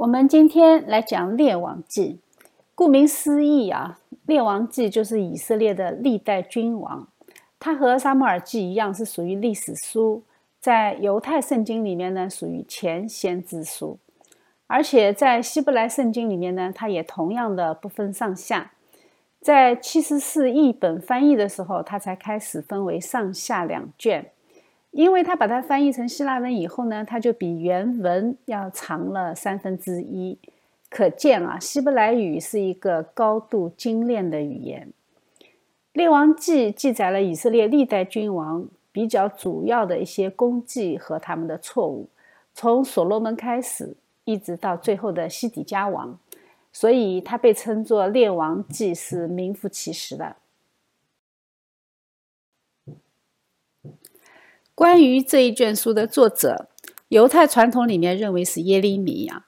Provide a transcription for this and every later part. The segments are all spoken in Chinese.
我们今天来讲《列王记》，顾名思义啊，《列王记》就是以色列的历代君王。它和《撒母耳记》一样，是属于历史书，在犹太圣经里面呢，属于前先知书。而且在希伯来圣经里面呢，它也同样的不分上下。在七十四译本翻译的时候，它才开始分为上下两卷。因为他把它翻译成希腊文以后呢，它就比原文要长了三分之一，可见啊，希伯来语是一个高度精炼的语言。列王记记载了以色列历代君王比较主要的一些功绩和他们的错误，从所罗门开始，一直到最后的西底家王，所以它被称作列王记是名副其实的。关于这一卷书的作者，犹太传统里面认为是耶利米啊。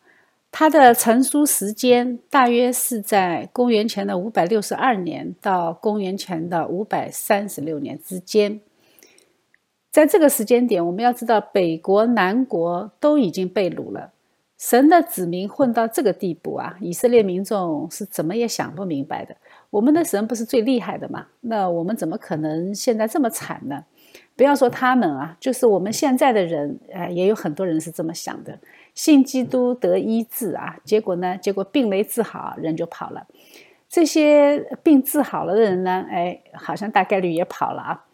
他的成书时间大约是在公元前的五百六十二年到公元前的五百三十六年之间。在这个时间点，我们要知道北国、南国都已经被掳了，神的子民混到这个地步啊，以色列民众是怎么也想不明白的。我们的神不是最厉害的吗？那我们怎么可能现在这么惨呢？不要说他们啊，就是我们现在的人，呃，也有很多人是这么想的：信基督得医治啊，结果呢，结果病没治好，人就跑了。这些病治好了的人呢，哎，好像大概率也跑了啊。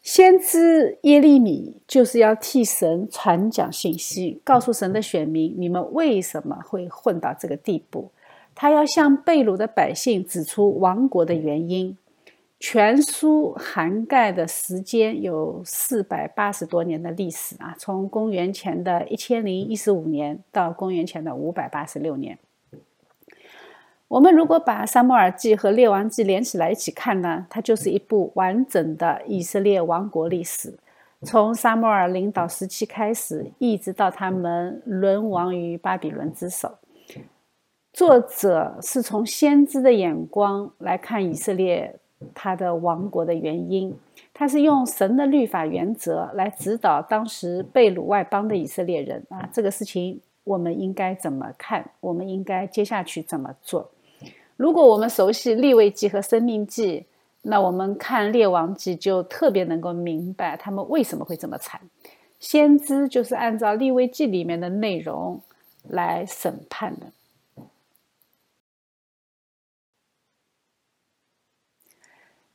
先知耶利米就是要替神传讲信息，告诉神的选民，你们为什么会混到这个地步？他要向被掳的百姓指出亡国的原因。全书涵盖的时间有四百八十多年的历史啊，从公元前的一千零一十五年到公元前的五百八十六年。我们如果把《撒母耳记》和《列王记》连起来一起看呢，它就是一部完整的以色列王国历史，从撒母耳领导时期开始，一直到他们沦亡于巴比伦之手。作者是从先知的眼光来看以色列。他的亡国的原因，他是用神的律法原则来指导当时被掳外邦的以色列人啊。这个事情我们应该怎么看？我们应该接下去怎么做？如果我们熟悉立位记和生命记，那我们看列王记就特别能够明白他们为什么会这么惨。先知就是按照立位记里面的内容来审判的。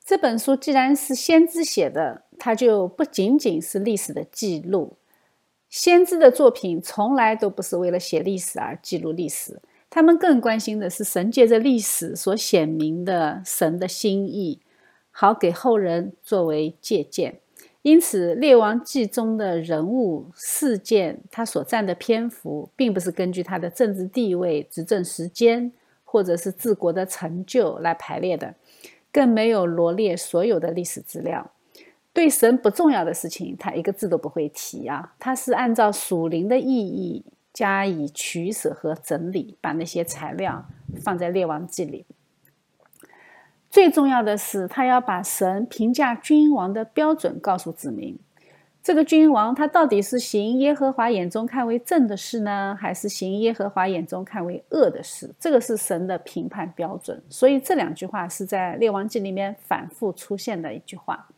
这本书既然是先知写的，它就不仅仅是历史的记录。先知的作品从来都不是为了写历史而记录历史，他们更关心的是神借着历史所显明的神的心意，好给后人作为借鉴。因此，《列王记》中的人物事件，他所占的篇幅，并不是根据他的政治地位、执政时间，或者是治国的成就来排列的。更没有罗列所有的历史资料，对神不重要的事情，他一个字都不会提啊。他是按照属灵的意义加以取舍和整理，把那些材料放在列王记里。最重要的是，他要把神评价君王的标准告诉子民。这个君王他到底是行耶和华眼中看为正的事呢，还是行耶和华眼中看为恶的事？这个是神的评判标准。所以这两句话是在列王记里面反复出现的一句话。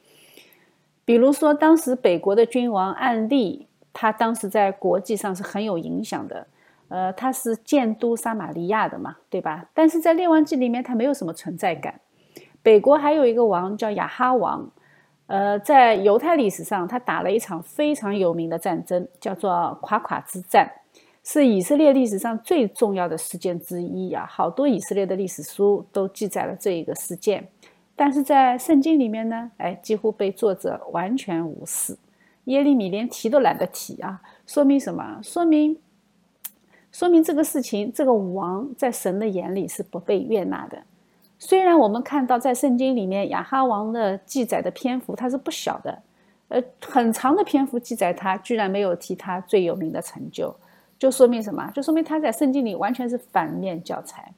比如说，当时北国的君王暗利，他当时在国际上是很有影响的。呃，他是建都撒玛利亚的嘛，对吧？但是在列王记里面，他没有什么存在感。北国还有一个王叫亚哈王。呃，在犹太历史上，他打了一场非常有名的战争，叫做垮垮之战，是以色列历史上最重要的事件之一呀。好多以色列的历史书都记载了这一个事件，但是在圣经里面呢，哎，几乎被作者完全无视，耶利米连提都懒得提啊。说明什么？说明，说明这个事情，这个王在神的眼里是不被悦纳的。虽然我们看到在圣经里面亚哈王的记载的篇幅它是不小的，呃，很长的篇幅记载他，居然没有提他最有名的成就，就说明什么？就说明他在圣经里完全是反面教材。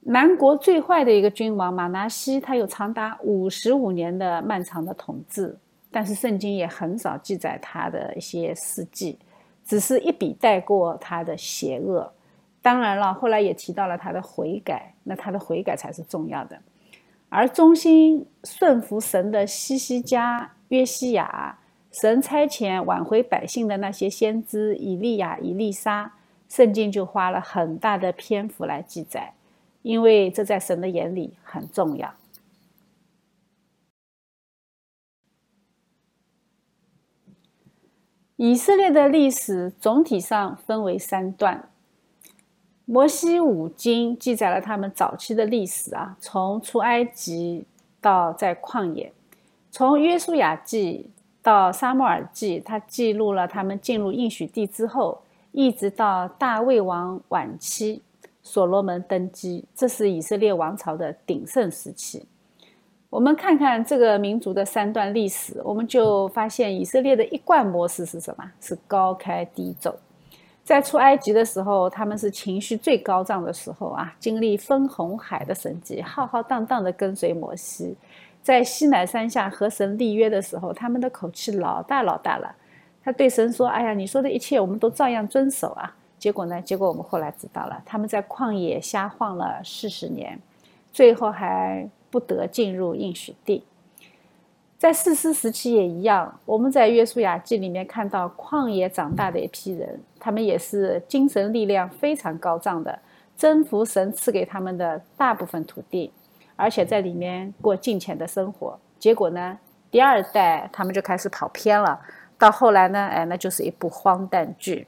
南国最坏的一个君王马拿西，他有长达五十五年的漫长的统治，但是圣经也很少记载他的一些事迹，只是一笔带过他的邪恶。当然了，后来也提到了他的悔改，那他的悔改才是重要的。而忠心顺服神的西西加、约西亚，神差遣挽回百姓的那些先知以利亚、以利沙，圣经就花了很大的篇幅来记载，因为这在神的眼里很重要。以色列的历史总体上分为三段。摩西五经记载了他们早期的历史啊，从出埃及到在旷野，从约书亚记到撒母耳记，他记录了他们进入应许地之后，一直到大卫王晚期，所罗门登基，这是以色列王朝的鼎盛时期。我们看看这个民族的三段历史，我们就发现以色列的一贯模式是什么？是高开低走。在出埃及的时候，他们是情绪最高涨的时候啊，经历分红海的神迹，浩浩荡荡的跟随摩西，在西乃山下和神立约的时候，他们的口气老大老大了。他对神说：“哎呀，你说的一切我们都照样遵守啊。”结果呢？结果我们后来知道了，他们在旷野瞎晃了四十年，最后还不得进入应许地。在四师时期也一样，我们在约书亚记里面看到旷野长大的一批人，他们也是精神力量非常高涨的，征服神赐给他们的大部分土地，而且在里面过敬虔的生活。结果呢，第二代他们就开始跑偏了，到后来呢，哎，那就是一部荒诞剧。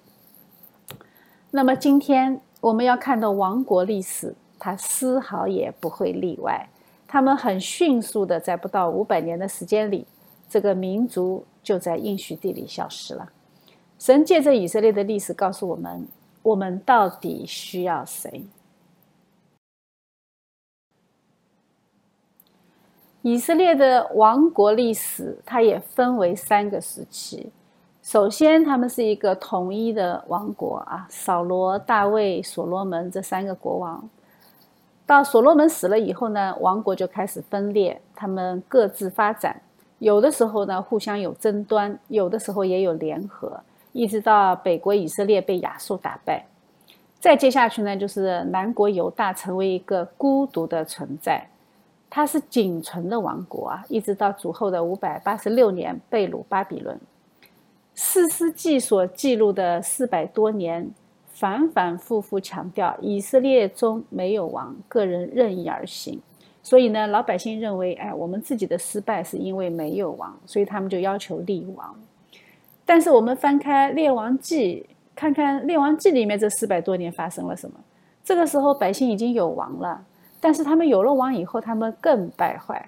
那么今天我们要看的王国历史，它丝毫也不会例外。他们很迅速的，在不到五百年的时间里，这个民族就在应许地里消失了。神借着以色列的历史告诉我们：我们到底需要谁？以色列的王国历史，它也分为三个时期。首先，他们是一个统一的王国啊，扫罗、大卫、所罗门这三个国王。到所罗门死了以后呢，王国就开始分裂，他们各自发展，有的时候呢互相有争端，有的时候也有联合，一直到北国以色列被亚述打败。再接下去呢，就是南国犹大成为一个孤独的存在，它是仅存的王国啊，一直到主后的五百八十六年被掳巴比伦。四世纪所记录的四百多年。反反复复强调以色列中没有王，个人任意而行。所以呢，老百姓认为，哎，我们自己的失败是因为没有王，所以他们就要求立王。但是我们翻开《列王记》，看看《列王记》里面这四百多年发生了什么。这个时候百姓已经有王了，但是他们有了王以后，他们更败坏，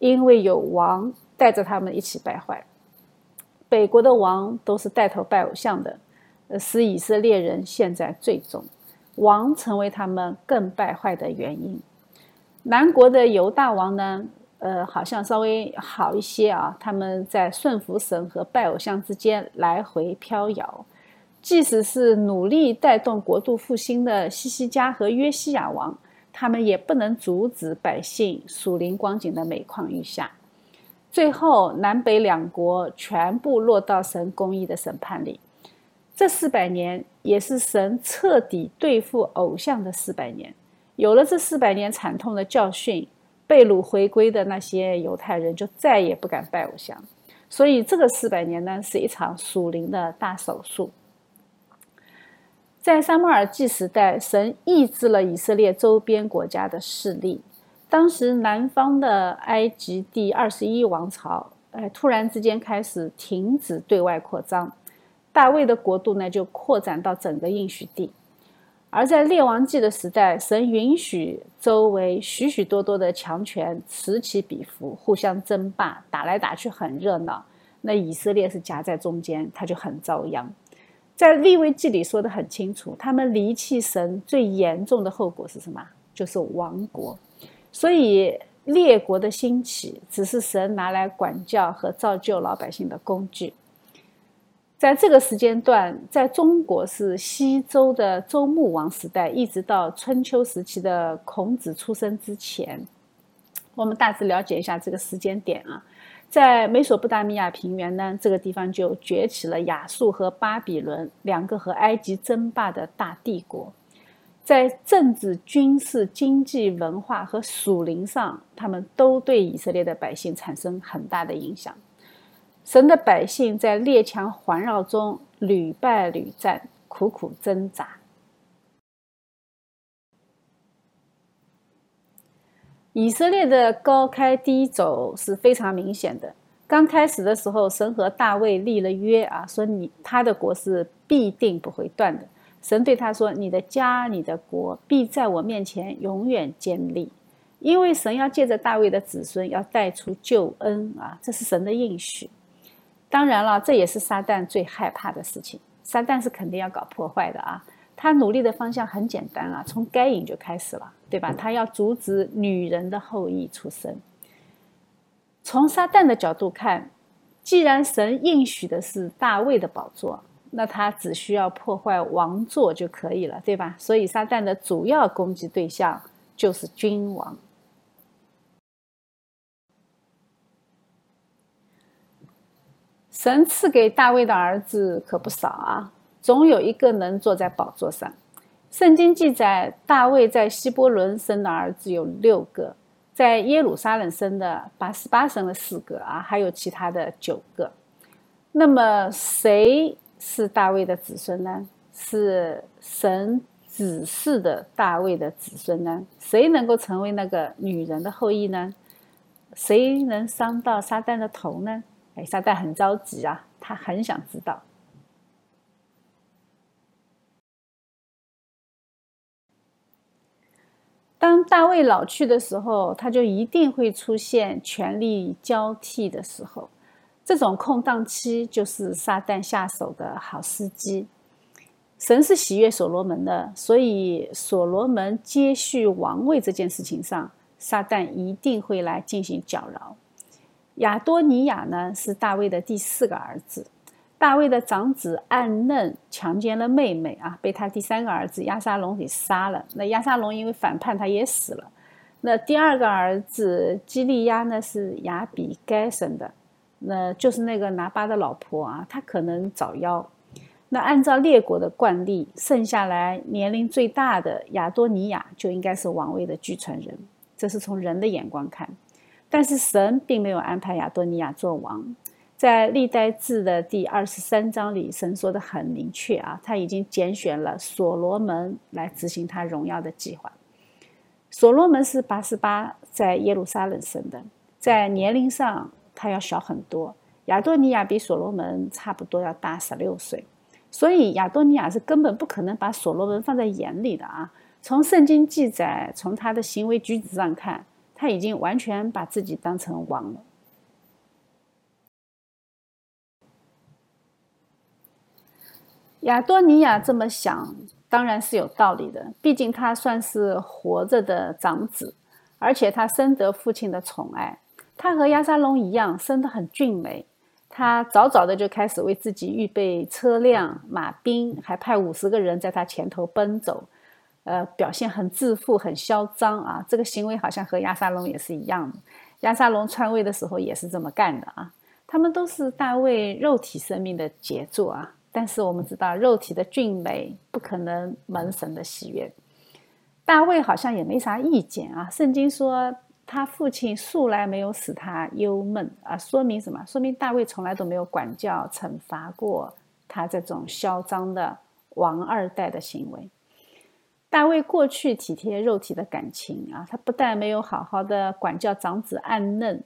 因为有王带着他们一起败坏。北国的王都是带头拜偶像的。使以色列人陷在最终，王成为他们更败坏的原因。南国的犹大王呢？呃，好像稍微好一些啊。他们在顺服神和拜偶像之间来回飘摇。即使是努力带动国度复兴的西西加和约西亚王，他们也不能阻止百姓属灵光景的每况愈下。最后，南北两国全部落到神公义的审判里。这四百年也是神彻底对付偶像的四百年。有了这四百年惨痛的教训，被掳回归的那些犹太人就再也不敢拜偶像。所以，这个四百年呢，是一场属灵的大手术。在撒母耳记时代，神抑制了以色列周边国家的势力。当时，南方的埃及第二十一王朝，哎，突然之间开始停止对外扩张。大卫的国度呢，就扩展到整个应许地；而在列王记的时代，神允许周围许许多多的强权此起彼伏，互相争霸，打来打去很热闹。那以色列是夹在中间，他就很遭殃。在立位记里说的很清楚，他们离弃神最严重的后果是什么？就是亡国。所以列国的兴起，只是神拿来管教和造就老百姓的工具。在这个时间段，在中国是西周的周穆王时代，一直到春秋时期的孔子出生之前，我们大致了解一下这个时间点啊。在美索不达米亚平原呢，这个地方就崛起了亚述和巴比伦两个和埃及争霸的大帝国。在政治、军事、经济、文化和属灵上，他们都对以色列的百姓产生很大的影响。神的百姓在列强环绕中屡败屡战，苦苦挣扎。以色列的高开低走是非常明显的。刚开始的时候，神和大卫立了约啊，说你他的国是必定不会断的。神对他说：“你的家，你的国必在我面前永远坚立，因为神要借着大卫的子孙要带出救恩啊，这是神的应许。当然了，这也是撒旦最害怕的事情。撒旦是肯定要搞破坏的啊。他努力的方向很简单啊，从该隐就开始了。”对吧？他要阻止女人的后裔出生。从撒旦的角度看，既然神应许的是大卫的宝座，那他只需要破坏王座就可以了，对吧？所以撒旦的主要攻击对象就是君王。神赐给大卫的儿子可不少啊，总有一个能坐在宝座上。圣经记载，大卫在希伯伦生的儿子有六个，在耶路撒冷生的八十八生了四个啊，还有其他的九个。那么谁是大卫的子孙呢？是神指示的大卫的子孙呢？谁能够成为那个女人的后裔呢？谁能伤到撒旦的头呢？哎，撒旦很着急啊，他很想知道。当大卫老去的时候，他就一定会出现权力交替的时候。这种空档期就是撒旦下手的好时机。神是喜悦所罗门的，所以所罗门接续王位这件事情上，撒旦一定会来进行搅扰。亚多尼亚呢，是大卫的第四个儿子。大卫的长子暗嫩强奸了妹妹啊，被他第三个儿子亚沙龙给杀了。那亚沙龙因为反叛，他也死了。那第二个儿子基利亚呢，是亚比该生的，那就是那个拿巴的老婆啊，他可能早夭。那按照列国的惯例，剩下来年龄最大的亚多尼亚就应该是王位的继承人，这是从人的眼光看。但是神并没有安排亚多尼亚做王。在历代志的第二十三章里，神说的很明确啊，他已经拣选了所罗门来执行他荣耀的计划。所罗门是八十八在耶路撒冷生的，在年龄上他要小很多。亚多尼亚比所罗门差不多要大十六岁，所以亚多尼亚是根本不可能把所罗门放在眼里的啊。从圣经记载，从他的行为举止上看，他已经完全把自己当成王了。亚多尼亚这么想，当然是有道理的。毕竟他算是活着的长子，而且他深得父亲的宠爱。他和亚沙龙一样，生得很俊美。他早早的就开始为自己预备车辆、马兵，还派五十个人在他前头奔走。呃，表现很自负、很嚣张啊！这个行为好像和亚沙龙也是一样的。亚沙龙篡位的时候也是这么干的啊！他们都是大卫肉体生命的杰作啊！但是我们知道，肉体的俊美不可能蒙神的喜悦。大卫好像也没啥意见啊。圣经说他父亲素来没有使他忧闷啊，说明什么？说明大卫从来都没有管教、惩罚过他这种嚣张的王二代的行为。大卫过去体贴肉体的感情啊，他不但没有好好的管教长子暗嫩，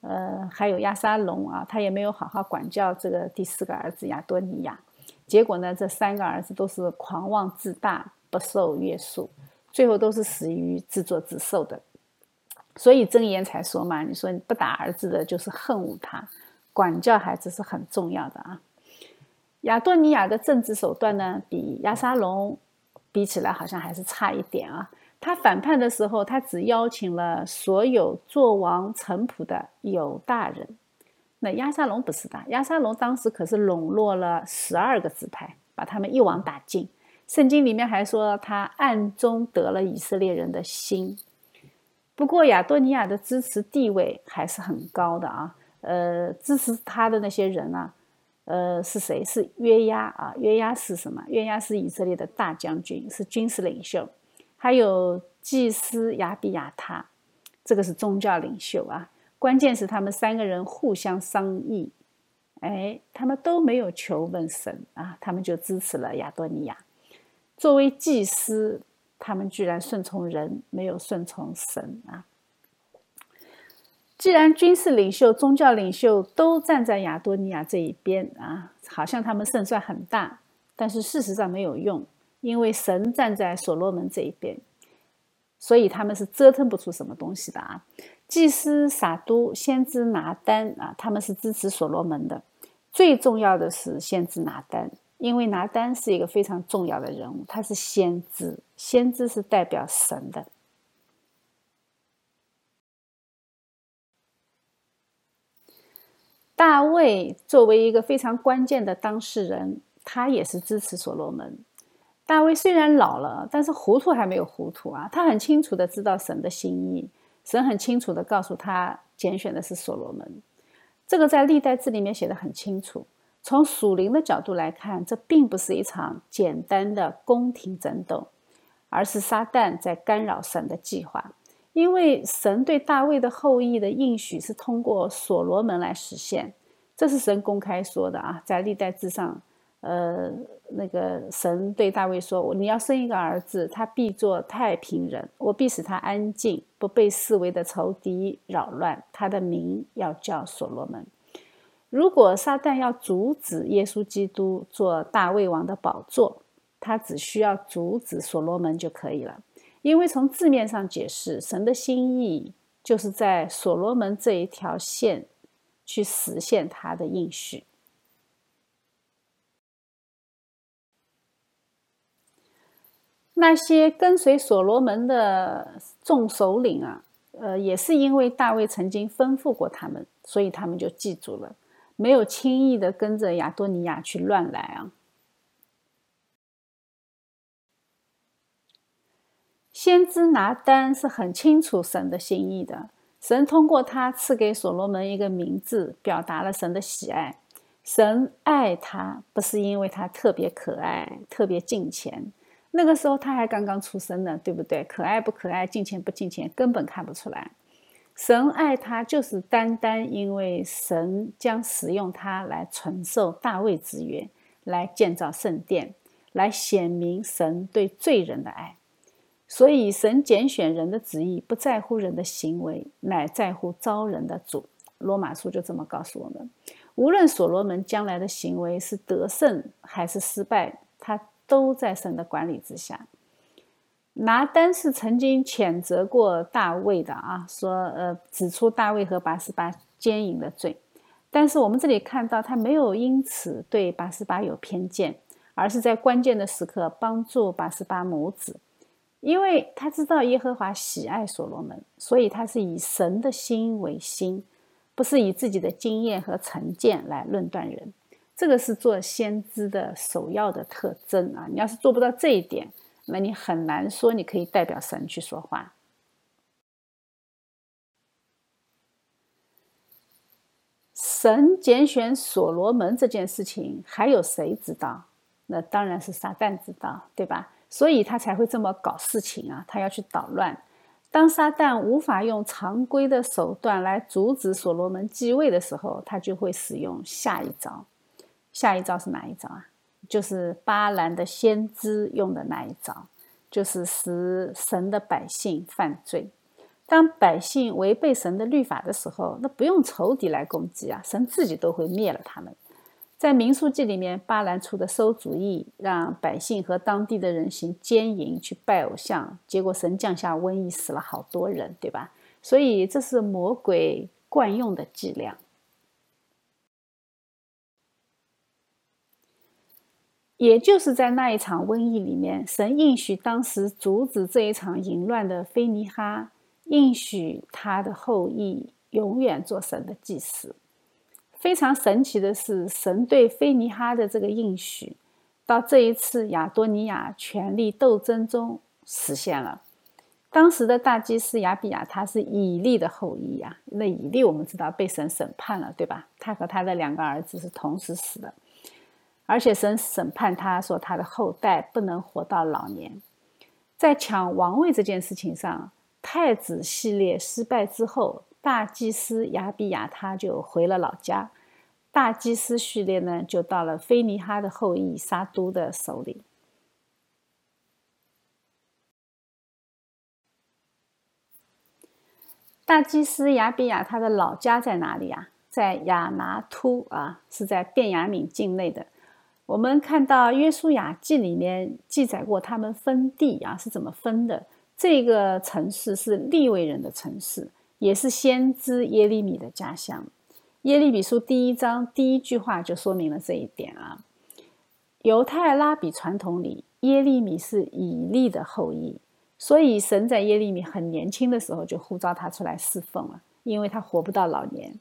呃，还有亚沙龙啊，他也没有好好管教这个第四个儿子亚多尼亚。结果呢？这三个儿子都是狂妄自大，不受约束，最后都是死于自作自受的。所以箴言才说嘛：“你说你不打儿子的，就是恨恶他。管教孩子是很重要的啊。”亚多尼亚的政治手段呢，比亚沙龙比起来好像还是差一点啊。他反叛的时候，他只邀请了所有做王臣仆的有大人。那亚沙龙不是的，亚沙龙当时可是笼络了十二个支派，把他们一网打尽。圣经里面还说他暗中得了以色列人的心。不过亚多尼亚的支持地位还是很高的啊，呃，支持他的那些人啊，呃，是谁？是约押啊。约押是什么？约押是以色列的大将军，是军事领袖。还有祭司亚比亚他，这个是宗教领袖啊。关键是他们三个人互相商议，哎，他们都没有求问神啊，他们就支持了亚多尼亚。作为祭司，他们居然顺从人，没有顺从神啊。既然军事领袖、宗教领袖都站在亚多尼亚这一边啊，好像他们胜算很大，但是事实上没有用，因为神站在所罗门这一边，所以他们是折腾不出什么东西的啊。祭司撒都、先知拿丹啊，他们是支持所罗门的。最重要的是先知拿丹，因为拿丹是一个非常重要的人物，他是先知，先知是代表神的。大卫作为一个非常关键的当事人，他也是支持所罗门。大卫虽然老了，但是糊涂还没有糊涂啊，他很清楚的知道神的心意，神很清楚的告诉他拣选的是所罗门。这个在历代志里面写的很清楚。从属灵的角度来看，这并不是一场简单的宫廷争斗，而是撒旦在干扰神的计划。因为神对大卫的后裔的应许是通过所罗门来实现，这是神公开说的啊，在历代志上，呃，那个神对大卫说：“你要生一个儿子，他必做太平人，我必使他安静，不被视为的仇敌扰乱。他的名要叫所罗门。如果撒旦要阻止耶稣基督做大卫王的宝座，他只需要阻止所罗门就可以了。”因为从字面上解释，神的心意就是在所罗门这一条线去实现他的应许。那些跟随所罗门的众首领啊，呃，也是因为大卫曾经吩咐过他们，所以他们就记住了，没有轻易的跟着亚多尼亚去乱来啊。先知拿单是很清楚神的心意的，神通过他赐给所罗门一个名字，表达了神的喜爱。神爱他，不是因为他特别可爱、特别敬虔，那个时候他还刚刚出生呢，对不对？可爱不可爱、敬虔不敬虔，根本看不出来。神爱他，就是单单因为神将使用他来承受大卫之约，来建造圣殿，来显明神对罪人的爱。所以，神拣选人的旨意不在乎人的行为，乃在乎招人的主。罗马书就这么告诉我们：无论所罗门将来的行为是得胜还是失败，他都在神的管理之下。拿单是曾经谴责过大卫的啊，说呃，指出大卫和八十八奸淫的罪。但是我们这里看到，他没有因此对八十八有偏见，而是在关键的时刻帮助八十八母子。因为他知道耶和华喜爱所罗门，所以他是以神的心为心，不是以自己的经验和成见来论断人。这个是做先知的首要的特征啊！你要是做不到这一点，那你很难说你可以代表神去说话。神拣选所罗门这件事情，还有谁知道？那当然是撒旦知道，对吧？所以他才会这么搞事情啊！他要去捣乱。当撒旦无法用常规的手段来阻止所罗门继位的时候，他就会使用下一招。下一招是哪一招啊？就是巴兰的先知用的那一招，就是使神的百姓犯罪。当百姓违背神的律法的时候，那不用仇敌来攻击啊，神自己都会灭了他们。在民数记里面，巴兰出的馊主意，让百姓和当地的人行奸淫，去拜偶像，结果神降下瘟疫，死了好多人，对吧？所以这是魔鬼惯用的伎俩。也就是在那一场瘟疫里面，神应许当时阻止这一场淫乱的菲尼哈，应许他的后裔永远做神的祭司。非常神奇的是，神对菲尼哈的这个应许，到这一次亚多尼亚权力斗争中实现了。当时的大祭司亚比亚他是以利的后裔呀，那以利我们知道被神审判了，对吧？他和他的两个儿子是同时死的，而且神审判他说他的后代不能活到老年。在抢王位这件事情上，太子系列失败之后，大祭司亚比亚他就回了老家，大祭司序列呢就到了菲尼哈的后裔沙都的手里。大祭司亚比亚他的老家在哪里啊？在亚拿突啊，是在便雅悯境内的。我们看到《约书亚记》里面记载过他们分地啊是怎么分的。这个城市是利未人的城市，也是先知耶利米的家乡。耶利米书第一章第一句话就说明了这一点啊。犹太拉比传统里，耶利米是以利的后裔。所以，神在耶利米很年轻的时候就呼召他出来侍奉了，因为他活不到老年。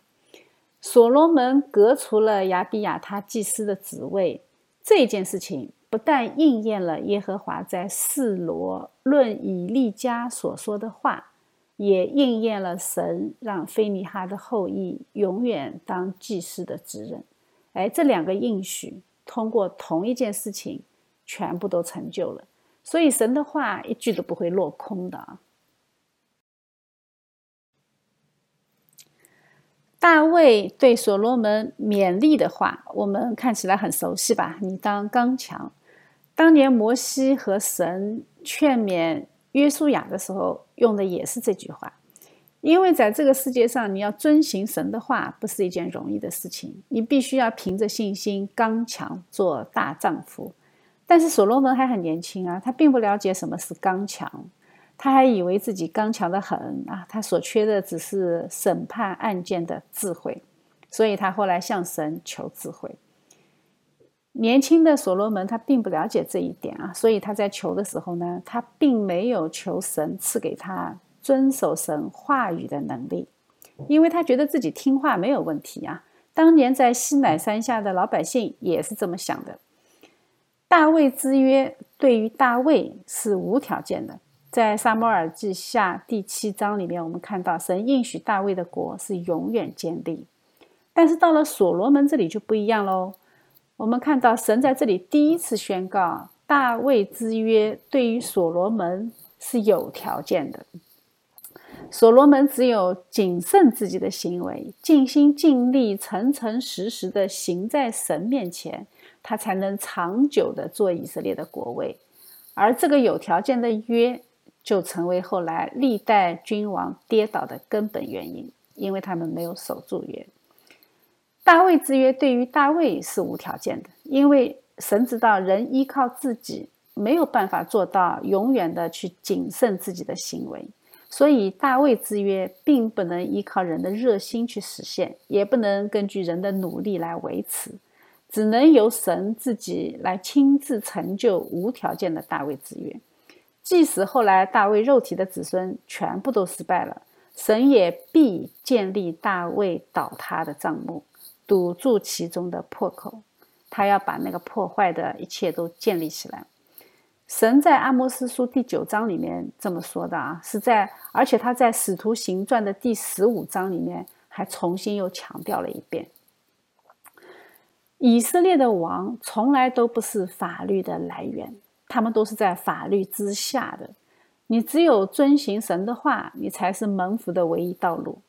所罗门革除了亚比亚他祭司的职位，这件事情不但应验了耶和华在示罗论以利家所说的话，也应验了神让菲尼哈的后裔永远当祭司的职任。哎，这两个应许通过同一件事情，全部都成就了。所以神的话一句都不会落空的啊！大卫对所罗门勉励的话，我们看起来很熟悉吧？你当刚强。当年摩西和神劝勉约书亚的时候，用的也是这句话。因为在这个世界上，你要遵行神的话，不是一件容易的事情。你必须要凭着信心刚强，做大丈夫。但是所罗门还很年轻啊，他并不了解什么是刚强，他还以为自己刚强的很啊，他所缺的只是审判案件的智慧，所以他后来向神求智慧。年轻的所罗门他并不了解这一点啊，所以他在求的时候呢，他并没有求神赐给他遵守神话语的能力，因为他觉得自己听话没有问题啊。当年在西乃山下的老百姓也是这么想的。大卫之约对于大卫是无条件的，在撒母耳记下第七章里面，我们看到神应许大卫的国是永远建立。但是到了所罗门这里就不一样喽。我们看到神在这里第一次宣告，大卫之约对于所罗门是有条件的。所罗门只有谨慎自己的行为，尽心尽力、诚诚实实的行在神面前。他才能长久的做以色列的国位，而这个有条件的约就成为后来历代君王跌倒的根本原因，因为他们没有守住约。大卫之约对于大卫是无条件的，因为神知道人依靠自己没有办法做到永远的去谨慎自己的行为，所以大卫之约并不能依靠人的热心去实现，也不能根据人的努力来维持。只能由神自己来亲自成就无条件的大卫之约，即使后来大卫肉体的子孙全部都失败了，神也必建立大卫倒塌的帐幕，堵住其中的破口。他要把那个破坏的一切都建立起来。神在阿摩斯书第九章里面这么说的啊，是在而且他在使徒行传的第十五章里面还重新又强调了一遍。以色列的王从来都不是法律的来源，他们都是在法律之下的。你只有遵行神的话，你才是蒙福的唯一道路。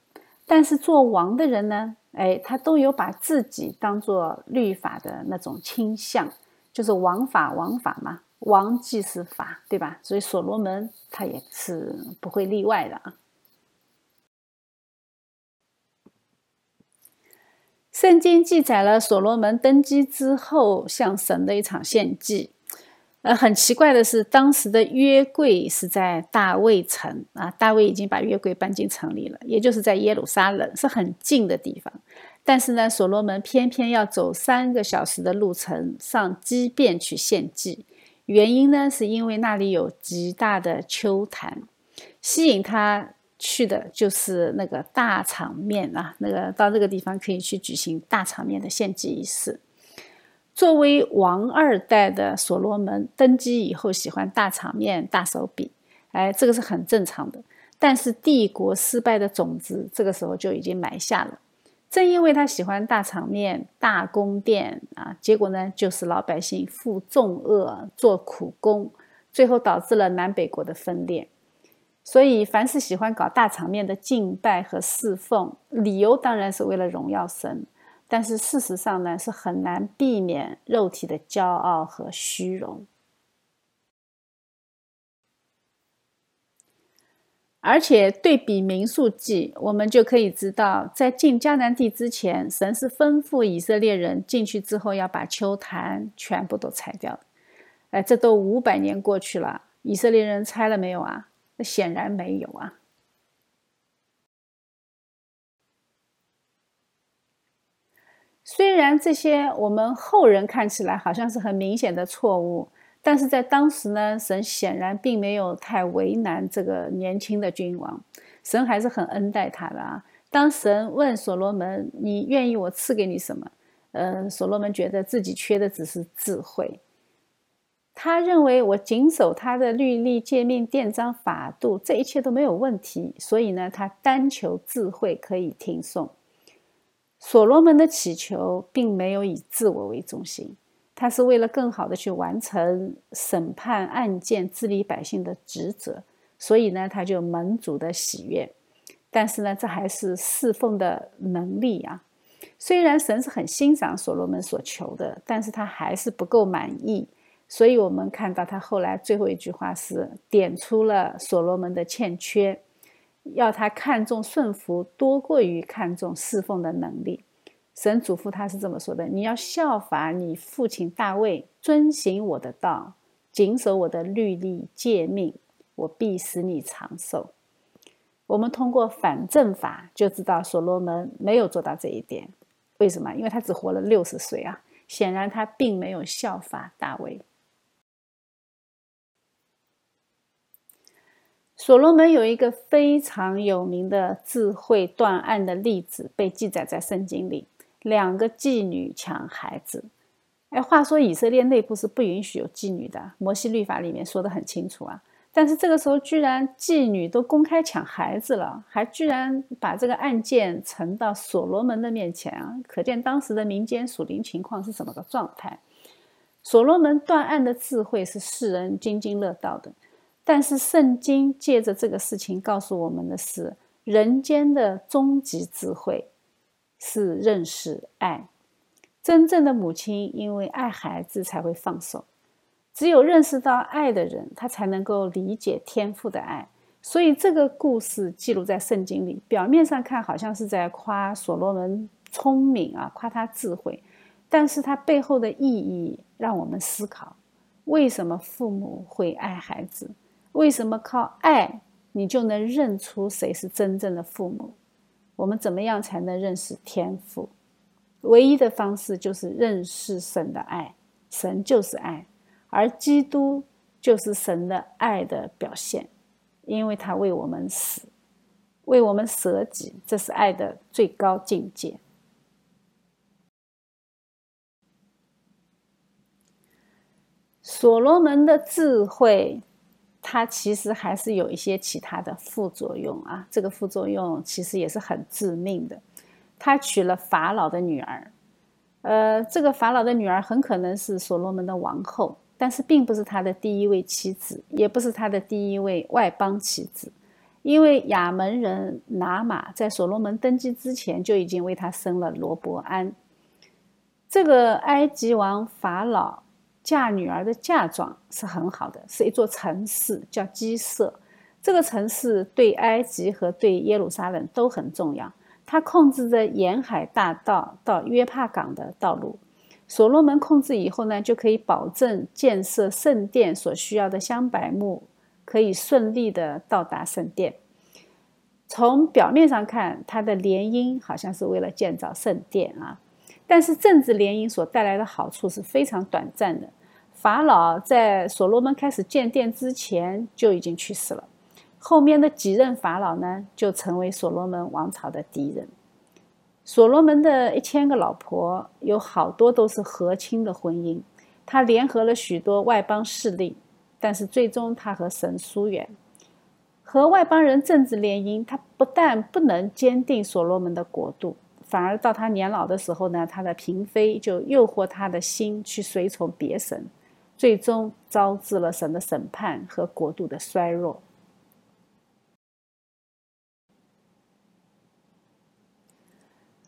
但是做王的人呢？哎，他都有把自己当做律法的那种倾向，就是王法王法嘛，王即是法，对吧？所以所罗门他也是不会例外的啊。圣经记载了所罗门登基之后向神的一场献祭。呃，很奇怪的是，当时的约柜是在大卫城啊，大卫已经把约柜搬进城里了，也就是在耶路撒冷，是很近的地方。但是呢，所罗门偏偏要走三个小时的路程上基变去献祭，原因呢，是因为那里有极大的秋坛，吸引他。去的就是那个大场面啊，那个到这个地方可以去举行大场面的献祭仪式。作为王二代的所罗门登基以后，喜欢大场面、大手笔，哎，这个是很正常的。但是帝国失败的种子这个时候就已经埋下了。正因为他喜欢大场面、大宫殿啊，结果呢，就是老百姓负重恶、做苦工，最后导致了南北国的分裂。所以，凡是喜欢搞大场面的敬拜和侍奉，理由当然是为了荣耀神，但是事实上呢，是很难避免肉体的骄傲和虚荣。而且对比民数记，我们就可以知道，在进迦南地之前，神是吩咐以色列人进去之后要把丘坛全部都拆掉。哎，这都五百年过去了，以色列人拆了没有啊？那显然没有啊。虽然这些我们后人看起来好像是很明显的错误。但是在当时呢，神显然并没有太为难这个年轻的君王，神还是很恩待他的啊。当神问所罗门：“你愿意我赐给你什么？”呃，所罗门觉得自己缺的只是智慧，他认为我谨守他的律例、诫命、典章、法度，这一切都没有问题，所以呢，他单求智慧可以听颂。所罗门的祈求并没有以自我为中心。他是为了更好的去完成审判案件、治理百姓的职责，所以呢，他就蒙主的喜悦。但是呢，这还是侍奉的能力啊。虽然神是很欣赏所罗门所求的，但是他还是不够满意。所以我们看到他后来最后一句话是点出了所罗门的欠缺，要他看重顺服多过于看重侍奉的能力。神嘱咐他是这么说的：“你要效法你父亲大卫，遵行我的道，谨守我的律例诫命，我必使你长寿。”我们通过反证法就知道，所罗门没有做到这一点。为什么？因为他只活了六十岁啊！显然他并没有效法大卫。所罗门有一个非常有名的智慧断案的例子，被记载在圣经里。两个妓女抢孩子，哎，话说以色列内部是不允许有妓女的，摩西律法里面说的很清楚啊。但是这个时候居然妓女都公开抢孩子了，还居然把这个案件呈到所罗门的面前啊，可见当时的民间属灵情况是怎么个状态。所罗门断案的智慧是世人津津乐道的，但是圣经借着这个事情告诉我们的是人间的终极智慧。是认识爱，真正的母亲因为爱孩子才会放手。只有认识到爱的人，他才能够理解天赋的爱。所以这个故事记录在圣经里，表面上看好像是在夸所罗门聪明啊，夸他智慧，但是他背后的意义让我们思考：为什么父母会爱孩子？为什么靠爱你就能认出谁是真正的父母？我们怎么样才能认识天赋？唯一的方式就是认识神的爱，神就是爱，而基督就是神的爱的表现，因为他为我们死，为我们舍己，这是爱的最高境界。所罗门的智慧。它其实还是有一些其他的副作用啊，这个副作用其实也是很致命的。他娶了法老的女儿，呃，这个法老的女儿很可能是所罗门的王后，但是并不是他的第一位妻子，也不是他的第一位外邦妻子，因为亚门人拿玛在所罗门登基之前就已经为他生了罗伯安。这个埃及王法老。嫁女儿的嫁妆是很好的，是一座城市，叫基色。这个城市对埃及和对耶路撒冷都很重要。它控制着沿海大道到约帕港的道路。所罗门控制以后呢，就可以保证建设圣殿所需要的香柏木可以顺利的到达圣殿。从表面上看，他的联姻好像是为了建造圣殿啊，但是政治联姻所带来的好处是非常短暂的。法老在所罗门开始建殿之前就已经去世了，后面的几任法老呢，就成为所罗门王朝的敌人。所罗门的一千个老婆有好多都是和亲的婚姻，他联合了许多外邦势力，但是最终他和神疏远。和外邦人政治联姻，他不但不能坚定所罗门的国度，反而到他年老的时候呢，他的嫔妃就诱惑他的心去随从别神，最终招致了神的审判和国度的衰弱。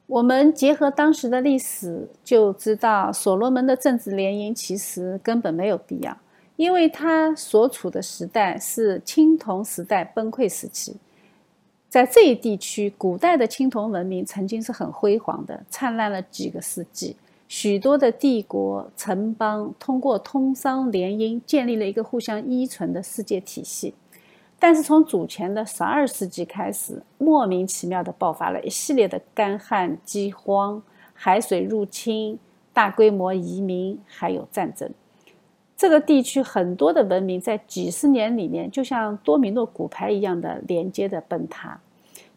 我们结合当时的历史，就知道所罗门的政治联姻其实根本没有必要。因为他所处的时代是青铜时代崩溃时期，在这一地区，古代的青铜文明曾经是很辉煌的，灿烂了几个世纪。许多的帝国城邦通过通商联姻，建立了一个互相依存的世界体系。但是从主前的十二世纪开始，莫名其妙地爆发了一系列的干旱、饥荒、海水入侵、大规模移民，还有战争。这个地区很多的文明在几十年里面，就像多米诺骨牌一样的连接的崩塌，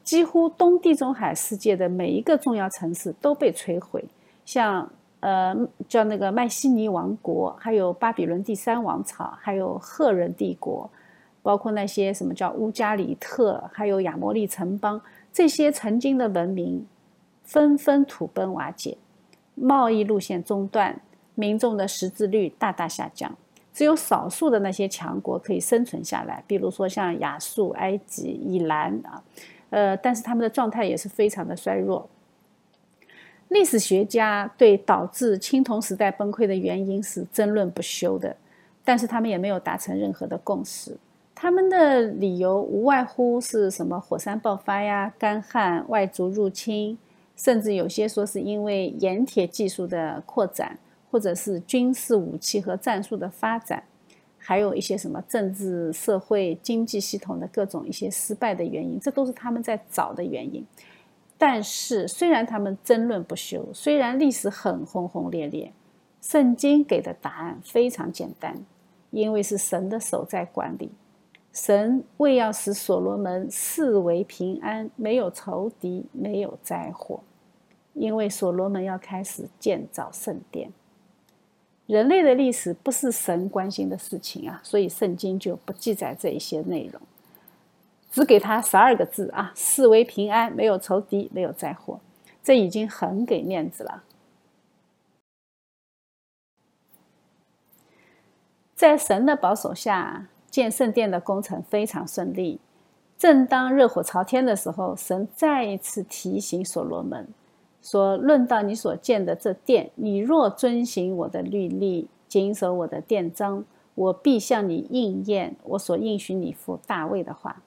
几乎东地中海世界的每一个重要城市都被摧毁，像呃叫那个麦西尼王国，还有巴比伦第三王朝，还有赫人帝国，包括那些什么叫乌加里特，还有亚摩利城邦，这些曾经的文明纷纷土崩瓦解，贸易路线中断。民众的识字率大大下降，只有少数的那些强国可以生存下来，比如说像亚述、埃及、以兰啊，呃，但是他们的状态也是非常的衰弱。历史学家对导致青铜时代崩溃的原因是争论不休的，但是他们也没有达成任何的共识。他们的理由无外乎是什么火山爆发呀、干旱、外族入侵，甚至有些说是因为盐铁技术的扩展。或者是军事武器和战术的发展，还有一些什么政治、社会、经济系统的各种一些失败的原因，这都是他们在找的原因。但是，虽然他们争论不休，虽然历史很轰轰烈烈，圣经给的答案非常简单，因为是神的手在管理。神为要使所罗门视为平安，没有仇敌，没有灾祸，因为所罗门要开始建造圣殿。人类的历史不是神关心的事情啊，所以圣经就不记载这一些内容，只给他十二个字啊：视为平安，没有仇敌，没有灾祸，这已经很给面子了。在神的保守下，建圣殿的工程非常顺利。正当热火朝天的时候，神再一次提醒所罗门。说：“论到你所建的这殿，你若遵行我的律例，谨守我的殿章，我必向你应验我所应许你父大卫的话。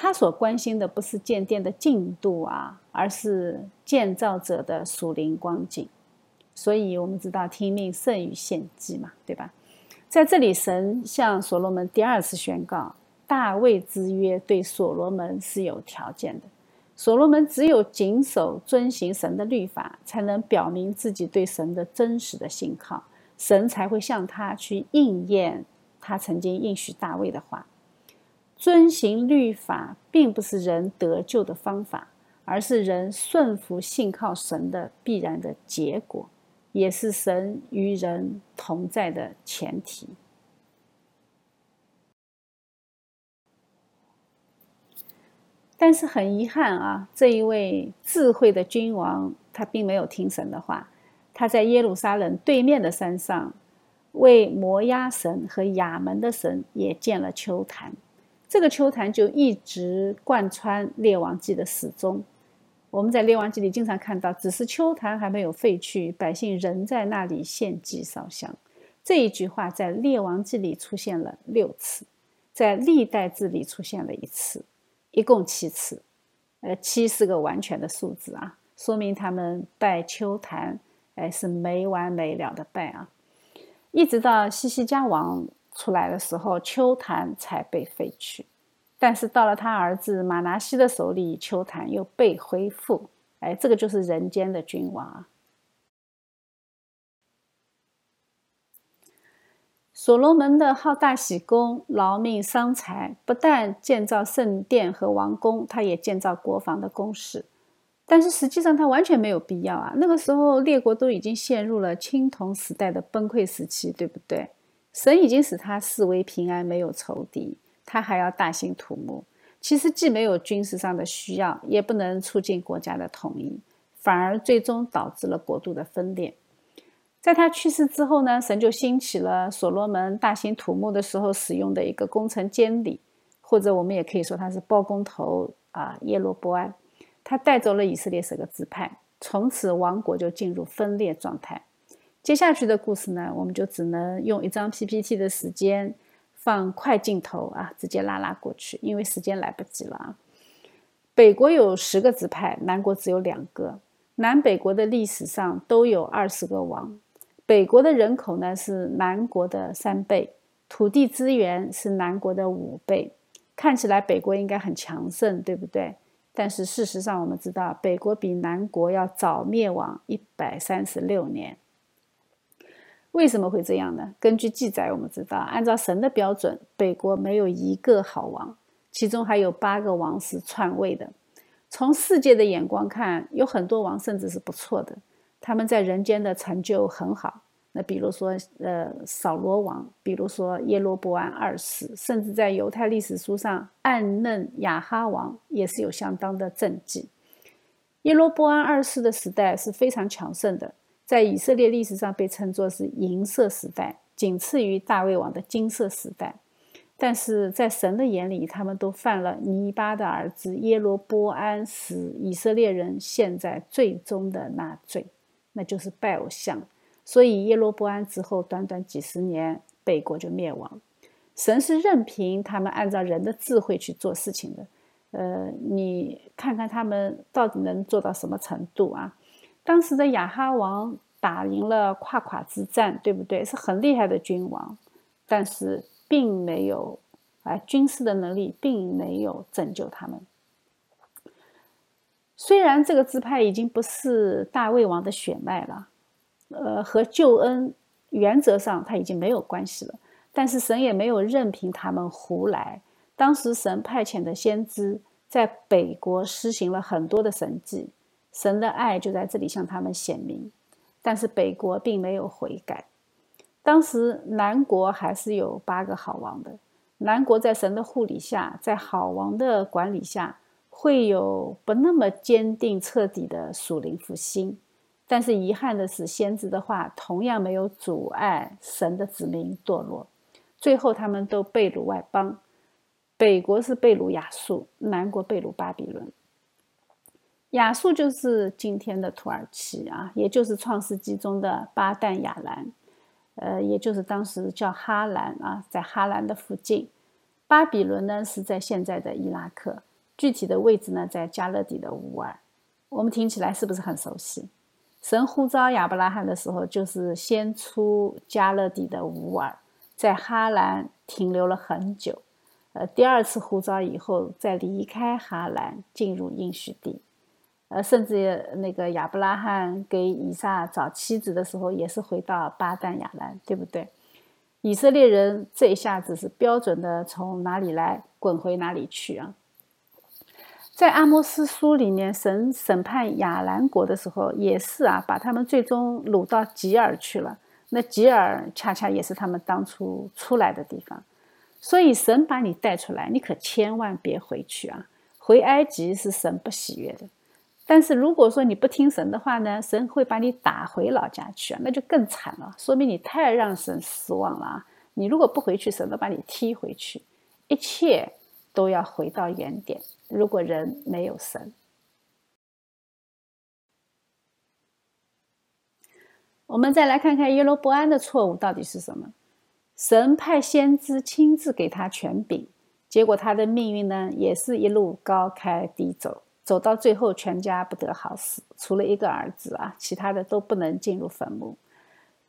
他所关心的不是建殿的进度啊，而是建造者的属灵光景。所以，我们知道听命胜于献祭嘛，对吧？在这里，神向所罗门第二次宣告，大卫之约对所罗门是有条件的。”所罗门只有谨守、遵行神的律法，才能表明自己对神的真实的信靠，神才会向他去应验他曾经应许大卫的话。遵行律法并不是人得救的方法，而是人顺服、信靠神的必然的结果，也是神与人同在的前提。但是很遗憾啊，这一位智慧的君王，他并没有听神的话。他在耶路撒冷对面的山上，为摩押神和亚门的神也建了秋坛。这个秋坛就一直贯穿列王记的始终。我们在列王记里经常看到，只是秋坛还没有废去，百姓仍在那里献祭烧香。这一句话在列王记里出现了六次，在历代志里出现了一次。一共七次，呃，七是个完全的数字啊，说明他们拜秋坛，哎，是没完没了的拜啊，一直到西西家王出来的时候，秋坛才被废去。但是到了他儿子马拿西的手里，秋坛又被恢复。哎，这个就是人间的君王啊。所罗门的好大喜功、劳命伤财，不但建造圣殿和王宫，他也建造国防的工事。但是实际上他完全没有必要啊！那个时候列国都已经陷入了青铜时代的崩溃时期，对不对？神已经使他视为平安，没有仇敌，他还要大兴土木。其实既没有军事上的需要，也不能促进国家的统一，反而最终导致了国度的分裂。在他去世之后呢，神就兴起了所罗门大兴土木的时候使用的一个工程监理，或者我们也可以说他是包工头啊，耶罗波安。他带走了以色列十个支派，从此王国就进入分裂状态。接下去的故事呢，我们就只能用一张 PPT 的时间。放快镜头啊，直接拉拉过去，因为时间来不及了啊。北国有十个支派，南国只有两个。南北国的历史上都有二十个王。北国的人口呢是南国的三倍，土地资源是南国的五倍。看起来北国应该很强盛，对不对？但是事实上，我们知道北国比南国要早灭亡一百三十六年。为什么会这样呢？根据记载，我们知道，按照神的标准，北国没有一个好王，其中还有八个王是篡位的。从世界的眼光看，有很多王甚至是不错的，他们在人间的成就很好。那比如说，呃，扫罗王，比如说耶罗波安二世，甚至在犹太历史书上，暗嫩雅哈王也是有相当的政绩。耶罗波安二世的时代是非常强盛的。在以色列历史上被称作是银色时代，仅次于大卫王的金色时代。但是在神的眼里，他们都犯了尼巴的儿子耶罗波安使以色列人陷在最终的那罪，那就是拜偶像。所以耶罗波安之后，短短几十年，北国就灭亡。神是任凭他们按照人的智慧去做事情的。呃，你看看他们到底能做到什么程度啊？当时的亚哈王打赢了跨垮之战，对不对？是很厉害的君王，但是并没有啊，军事的能力并没有拯救他们。虽然这个支派已经不是大卫王的血脉了，呃，和救恩原则上他已经没有关系了，但是神也没有任凭他们胡来。当时神派遣的先知在北国施行了很多的神迹。神的爱就在这里向他们显明，但是北国并没有悔改。当时南国还是有八个好王的，南国在神的护理下，在好王的管理下，会有不那么坚定彻底的属灵复兴。但是遗憾的是，先知的话同样没有阻碍神的子民堕落，最后他们都被掳外邦。北国是被掳亚述，南国被掳巴比伦。亚述就是今天的土耳其啊，也就是创世纪中的巴旦亚兰，呃，也就是当时叫哈兰啊，在哈兰的附近。巴比伦呢是在现在的伊拉克，具体的位置呢在加勒底的乌尔。我们听起来是不是很熟悉？神呼召亚伯拉罕的时候，就是先出加勒底的乌尔，在哈兰停留了很久。呃，第二次呼召以后，再离开哈兰，进入应许地。呃，甚至那个亚伯拉罕给以撒找妻子的时候，也是回到巴旦亚兰，对不对？以色列人这一下子是标准的从哪里来滚回哪里去啊！在阿摩斯书里面，神审判亚兰国的时候，也是啊，把他们最终掳到吉尔去了。那吉尔恰恰也是他们当初出来的地方，所以神把你带出来，你可千万别回去啊！回埃及是神不喜悦的。但是如果说你不听神的话呢，神会把你打回老家去啊，那就更惨了，说明你太让神失望了啊！你如果不回去，神都把你踢回去，一切都要回到原点。如果人没有神，我们再来看看耶罗伯安的错误到底是什么？神派先知亲自给他权柄，结果他的命运呢，也是一路高开低走。走到最后，全家不得好死，除了一个儿子啊，其他的都不能进入坟墓。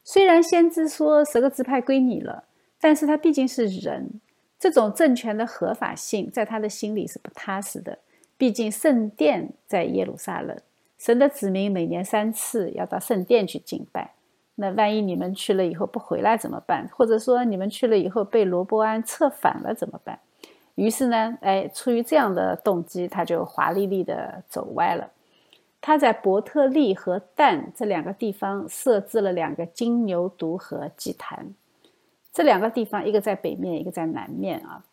虽然先知说十个支派归你了，但是他毕竟是人，这种政权的合法性在他的心里是不踏实的。毕竟圣殿在耶路撒冷，神的子民每年三次要到圣殿去敬拜。那万一你们去了以后不回来怎么办？或者说你们去了以后被罗伯安策反了怎么办？于是呢，哎，出于这样的动机，他就华丽丽的走歪了。他在伯特利和但这两个地方设置了两个金牛犊和祭坛。这两个地方，一个在北面，一个在南面啊。